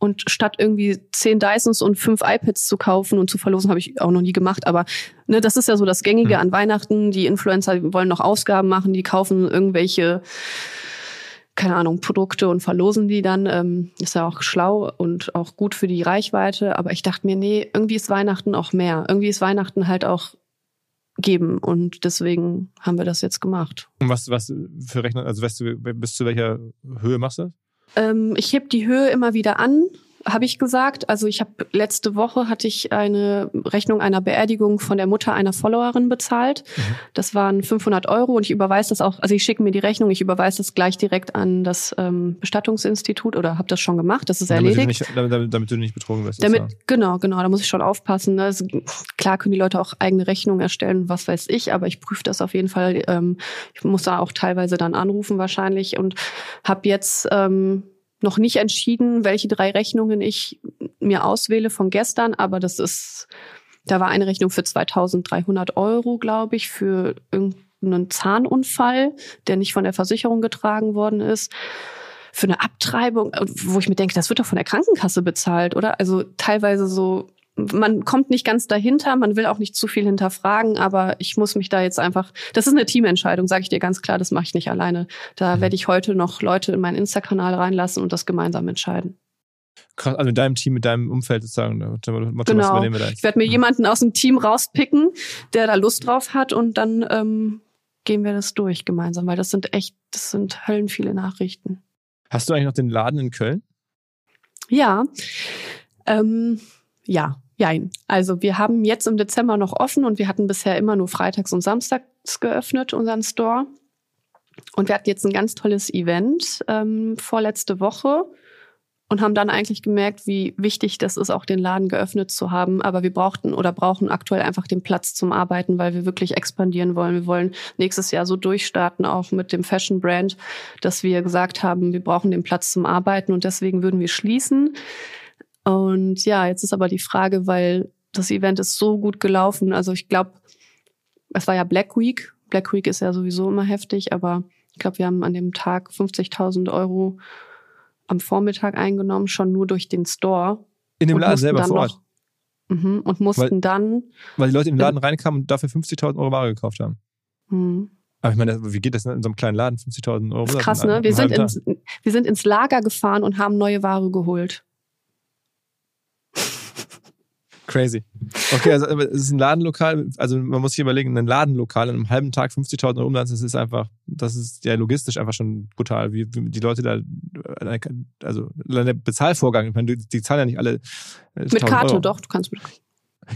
Und statt irgendwie zehn Dysons und fünf iPads zu kaufen und zu verlosen, habe ich auch noch nie gemacht. Aber ne, das ist ja so das Gängige mhm. an Weihnachten. Die Influencer wollen noch Ausgaben machen, die kaufen irgendwelche keine Ahnung, Produkte und verlosen die dann. Ähm, ist ja auch schlau und auch gut für die Reichweite. Aber ich dachte mir, nee, irgendwie ist Weihnachten auch mehr. Irgendwie ist Weihnachten halt auch geben. Und deswegen haben wir das jetzt gemacht. Und was, was für Rechnung, also weißt du, bis zu welcher Höhe machst du das? Ähm, ich heb die Höhe immer wieder an habe ich gesagt. Also ich habe letzte Woche hatte ich eine Rechnung einer Beerdigung von der Mutter einer Followerin bezahlt. Mhm. Das waren 500 Euro und ich überweise das auch. Also ich schicke mir die Rechnung, ich überweise das gleich direkt an das ähm, Bestattungsinstitut oder habe das schon gemacht. Das ist damit erledigt. Du nicht, damit, damit, du nicht betrogen wirst. Damit genau, genau. Da muss ich schon aufpassen. Ne? Also, klar können die Leute auch eigene Rechnungen erstellen, was weiß ich, aber ich prüfe das auf jeden Fall. Ähm, ich muss da auch teilweise dann anrufen wahrscheinlich und habe jetzt ähm, noch nicht entschieden, welche drei Rechnungen ich mir auswähle von gestern, aber das ist, da war eine Rechnung für 2300 Euro, glaube ich, für irgendeinen Zahnunfall, der nicht von der Versicherung getragen worden ist. Für eine Abtreibung, wo ich mir denke, das wird doch von der Krankenkasse bezahlt, oder? Also teilweise so man kommt nicht ganz dahinter, man will auch nicht zu viel hinterfragen, aber ich muss mich da jetzt einfach, das ist eine Teamentscheidung, sage ich dir ganz klar, das mache ich nicht alleine. Da mhm. werde ich heute noch Leute in meinen Insta-Kanal reinlassen und das gemeinsam entscheiden. Krass, also mit deinem Team, mit deinem Umfeld sozusagen. Motto, genau. Wir da ich werde mir mhm. jemanden aus dem Team rauspicken, der da Lust drauf hat und dann ähm, gehen wir das durch gemeinsam, weil das sind echt, das sind höllen viele Nachrichten. Hast du eigentlich noch den Laden in Köln? Ja. Ähm, ja, Jein. Also wir haben jetzt im Dezember noch offen und wir hatten bisher immer nur freitags und samstags geöffnet, unseren Store. Und wir hatten jetzt ein ganz tolles Event ähm, vorletzte Woche und haben dann eigentlich gemerkt, wie wichtig das ist, auch den Laden geöffnet zu haben. Aber wir brauchten oder brauchen aktuell einfach den Platz zum Arbeiten, weil wir wirklich expandieren wollen. Wir wollen nächstes Jahr so durchstarten, auch mit dem Fashion Brand, dass wir gesagt haben, wir brauchen den Platz zum Arbeiten und deswegen würden wir schließen. Und ja, jetzt ist aber die Frage, weil das Event ist so gut gelaufen. Also ich glaube, es war ja Black Week. Black Week ist ja sowieso immer heftig, aber ich glaube, wir haben an dem Tag 50.000 Euro am Vormittag eingenommen, schon nur durch den Store. In dem Laden selber vor Ort? Mhm, und mussten weil, dann. Weil die Leute in den Laden reinkamen und dafür 50.000 Euro Ware gekauft haben. Mhm. Aber ich meine, wie geht das in so einem kleinen Laden? 50.000 Euro? Das ist krass, ne? Wir sind, ins, wir sind ins Lager gefahren und haben neue Ware geholt. Crazy. Okay, also es ist ein Ladenlokal, also man muss sich überlegen, ein Ladenlokal in einem halben Tag 50.000 Euro Umsatz, das ist einfach, das ist ja logistisch einfach schon brutal, wie, wie die Leute da, also der Bezahlvorgang, ich meine, die, zahlen ja nicht alle. äh, Mit 1000 Karte, Euro. doch, du kannst mit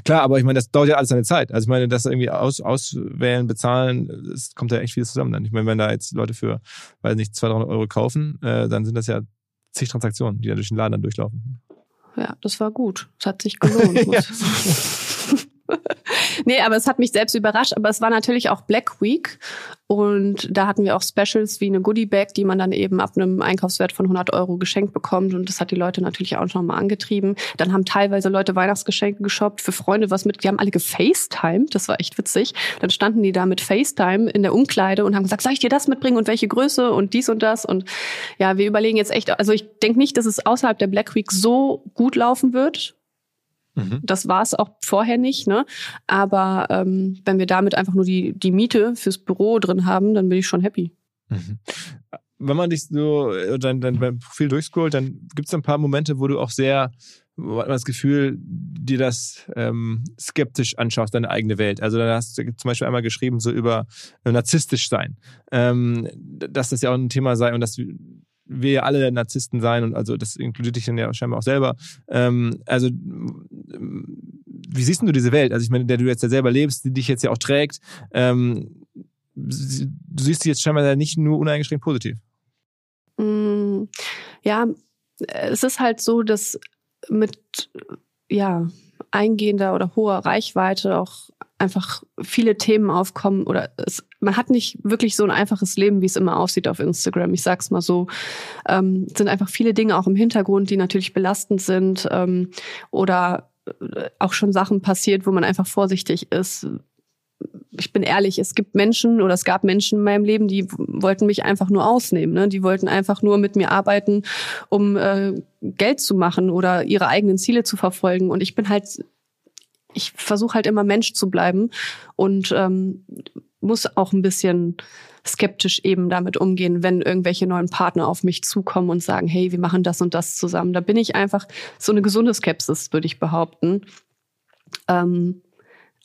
Klar, aber ich meine, das dauert ja alles seine Zeit. Also ich meine, das irgendwie aus, auswählen, bezahlen, es kommt ja echt vieles zusammen dann. Ich meine, wenn da jetzt Leute für, weiß nicht, 200, 300 Euro kaufen, äh, dann sind das ja zig Transaktionen, die da durch den Laden dann durchlaufen. Ja, das war gut. Es hat sich gelohnt. nee, aber es hat mich selbst überrascht. Aber es war natürlich auch Black Week. Und da hatten wir auch Specials wie eine Goodie Bag, die man dann eben ab einem Einkaufswert von 100 Euro geschenkt bekommt. Und das hat die Leute natürlich auch schon mal angetrieben. Dann haben teilweise Leute Weihnachtsgeschenke geshoppt, für Freunde was mit. Die haben alle gefacetimed. Das war echt witzig. Dann standen die da mit FaceTime in der Umkleide und haben gesagt, soll ich dir das mitbringen und welche Größe und dies und das. Und ja, wir überlegen jetzt echt, also ich denke nicht, dass es außerhalb der Black Week so gut laufen wird. Mhm. Das war es auch vorher nicht, ne? Aber ähm, wenn wir damit einfach nur die, die Miete fürs Büro drin haben, dann bin ich schon happy. Mhm. Wenn man dich so äh, dein, dein, Profil durchscrollt, dann gibt es ein paar Momente, wo du auch sehr, wo man das Gefühl, dir das ähm, skeptisch anschaust, deine eigene Welt. Also da hast du zum Beispiel einmal geschrieben, so über äh, narzisstisch sein. Ähm, dass das ja auch ein Thema sei und dass wir ja alle Narzissten sein und also das inkludiert dich dann ja scheinbar auch selber. Ähm, also ähm, wie siehst du diese Welt? Also ich meine, der du jetzt ja selber lebst, die dich jetzt ja auch trägt. Ähm, du siehst sie jetzt scheinbar nicht nur uneingeschränkt positiv. Mm, ja, es ist halt so, dass mit ja eingehender oder hoher Reichweite auch einfach viele Themen aufkommen oder es, man hat nicht wirklich so ein einfaches Leben, wie es immer aussieht auf Instagram. Ich sag's mal so, ähm, es sind einfach viele Dinge auch im Hintergrund, die natürlich belastend sind ähm, oder äh, auch schon Sachen passiert, wo man einfach vorsichtig ist. Ich bin ehrlich, es gibt Menschen oder es gab Menschen in meinem Leben, die wollten mich einfach nur ausnehmen. Ne? Die wollten einfach nur mit mir arbeiten, um äh, Geld zu machen oder ihre eigenen Ziele zu verfolgen. Und ich bin halt, ich versuche halt immer Mensch zu bleiben und ähm, muss auch ein bisschen skeptisch eben damit umgehen, wenn irgendwelche neuen Partner auf mich zukommen und sagen, hey, wir machen das und das zusammen. Da bin ich einfach so eine gesunde Skepsis, würde ich behaupten. Ähm,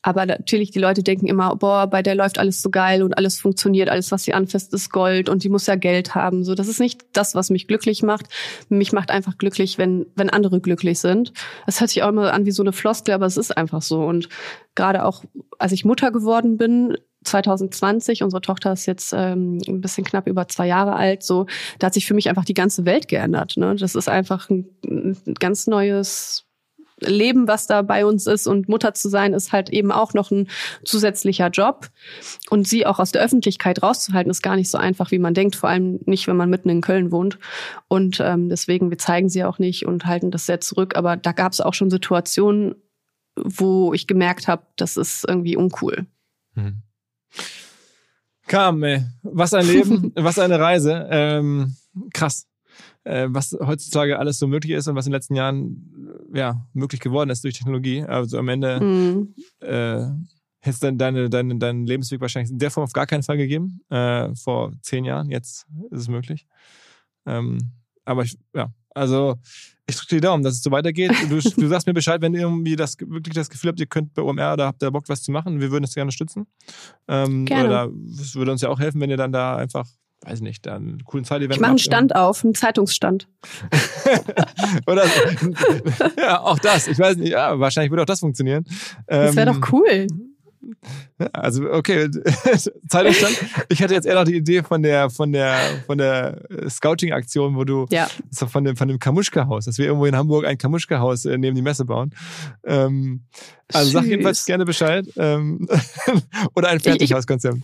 aber natürlich, die Leute denken immer, boah, bei der läuft alles so geil und alles funktioniert, alles, was sie anfasst, ist Gold und die muss ja Geld haben. So, das ist nicht das, was mich glücklich macht. Mich macht einfach glücklich, wenn, wenn andere glücklich sind. Das hört sich auch immer an wie so eine Floskel, aber es ist einfach so. Und gerade auch, als ich Mutter geworden bin, 2020, unsere Tochter ist jetzt ähm, ein bisschen knapp über zwei Jahre alt, so, da hat sich für mich einfach die ganze Welt geändert. Ne? Das ist einfach ein, ein ganz neues Leben, was da bei uns ist und Mutter zu sein, ist halt eben auch noch ein zusätzlicher Job. Und sie auch aus der Öffentlichkeit rauszuhalten, ist gar nicht so einfach, wie man denkt, vor allem nicht, wenn man mitten in Köln wohnt. Und ähm, deswegen, wir zeigen sie auch nicht und halten das sehr zurück. Aber da gab es auch schon Situationen, wo ich gemerkt habe, das ist irgendwie uncool. Mhm. Kam, ey. Was ein Leben, was eine Reise. Ähm, krass. Äh, was heutzutage alles so möglich ist und was in den letzten Jahren ja, möglich geworden ist durch Technologie. Also am Ende Mhm. äh, hätte es dann deine, deine, deinen Lebensweg wahrscheinlich in der Form auf gar keinen Fall gegeben. Äh, vor zehn Jahren, jetzt ist es möglich. Ähm, aber ich, ja, also ich drücke dir die Daumen, dass es so weitergeht. Du, du sagst mir Bescheid, wenn ihr irgendwie das, wirklich das Gefühl habt, ihr könnt bei OMR oder habt ihr Bock, was zu machen. Wir würden es gerne stützen. Ähm, Gerne. Oder es würde uns ja auch helfen, wenn ihr dann da einfach, weiß ich nicht, dann einen coolen Zeitevent Ich mache einen. Stand auf, einen Zeitungsstand. oder so. ja, auch das. Ich weiß nicht, ja, wahrscheinlich würde auch das funktionieren. Das wäre Ähm, doch cool. Ja, Also okay, Zeitungsstand. Ich hatte jetzt eher noch die Idee von der von der von der Scouting-Aktion, wo du Ja. so von dem von dem Kamuschka-Haus, dass wir irgendwo in Hamburg ein Kamuschka-Haus äh, neben die Messe bauen. Ähm, also sag Süß. jedenfalls gerne Bescheid. Ähm, oder ein Fertighauskonzept.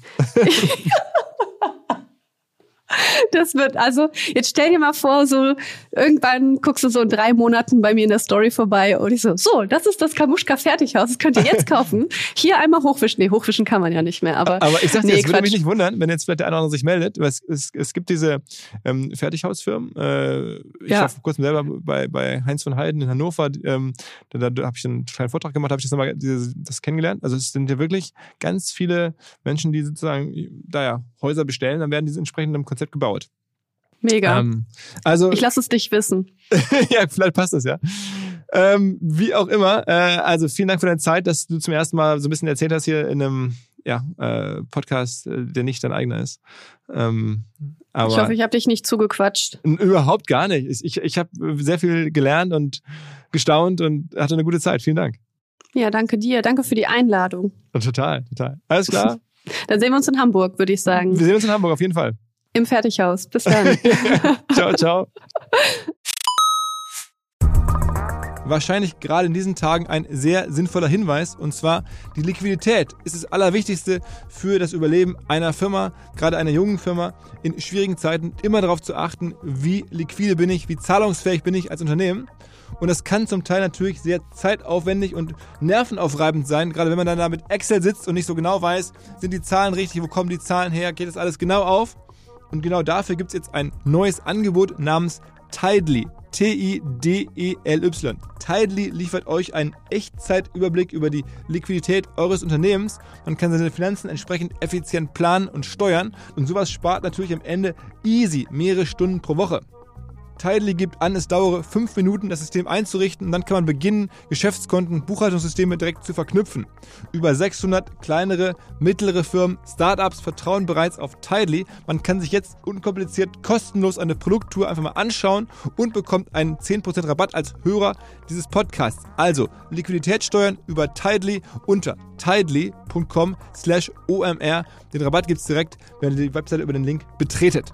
Das wird, also, jetzt stell dir mal vor, so, irgendwann guckst du so in drei Monaten bei mir in der Story vorbei und ich so, so, das ist das Kamuschka Fertighaus, das könnt ihr jetzt kaufen. Hier einmal hochwischen. Nee, hochwischen kann man ja nicht mehr, aber. Aber ich sag dir, nee, es würde mich nicht wundern, wenn jetzt vielleicht der eine oder andere sich meldet. weil Es, es, es gibt diese ähm, Fertighausfirmen. Äh, ich Ja. war vor kurzem selber bei, bei Heinz von Heiden in Hannover. Ähm, da da habe ich einen kleinen Vortrag gemacht, habe ich das nochmal dieses- das kennengelernt. Also es sind ja wirklich ganz viele Menschen, die sozusagen da ja Häuser bestellen, dann werden diese entsprechend im Konzept gebaut. Mega. Ähm, also ich lasse es dich wissen. ja, vielleicht passt das ja. Ähm, wie auch immer. Äh, also vielen Dank für deine Zeit, dass du zum ersten Mal so ein bisschen erzählt hast hier in einem ja, äh, Podcast, äh, der nicht dein eigener ist. Ähm, aber ich hoffe, ich habe dich nicht zugequatscht. Überhaupt gar nicht. Ich, ich habe sehr viel gelernt und gestaunt und hatte eine gute Zeit. Vielen Dank. Ja, danke dir. Danke für die Einladung. Total, total. Alles klar. Dann sehen wir uns in Hamburg, würde ich sagen. Wir sehen uns in Hamburg auf jeden Fall. Im Fertighaus. Bis dann. ciao, ciao. wahrscheinlich gerade in diesen Tagen ein sehr sinnvoller Hinweis. Und zwar die Liquidität ist das Allerwichtigste für das Überleben einer Firma, gerade einer jungen Firma, in schwierigen Zeiten immer darauf zu achten, wie liquide bin ich, wie zahlungsfähig bin ich als Unternehmen. Und das kann zum Teil natürlich sehr zeitaufwendig und nervenaufreibend sein, gerade wenn man dann da mit Excel sitzt und nicht so genau weiß, sind die Zahlen richtig, wo kommen die Zahlen her, geht das alles genau auf. Und genau dafür gibt es jetzt ein neues Angebot namens Tidely. T-I-D-E-L-Y. Tidely liefert euch einen Echtzeitüberblick über die Liquidität eures Unternehmens. Man kann seine Finanzen entsprechend effizient planen und steuern und sowas spart natürlich am Ende easy mehrere Stunden pro Woche. Tidely gibt an, es dauere fünf Minuten, das System einzurichten und dann kann man beginnen, Geschäftskonten, Buchhaltungssysteme direkt zu verknüpfen. Über 600 kleinere, mittlere Firmen, Startups vertrauen bereits auf Tidely. Man kann sich jetzt unkompliziert kostenlos eine Produkttour einfach mal anschauen und bekommt einen 10% Rabatt als Hörer dieses Podcasts. Also Liquidität steuern über Tidely unter tidely.com slash omr. Den Rabatt gibt es direkt, wenn ihr die Webseite über den Link betretet.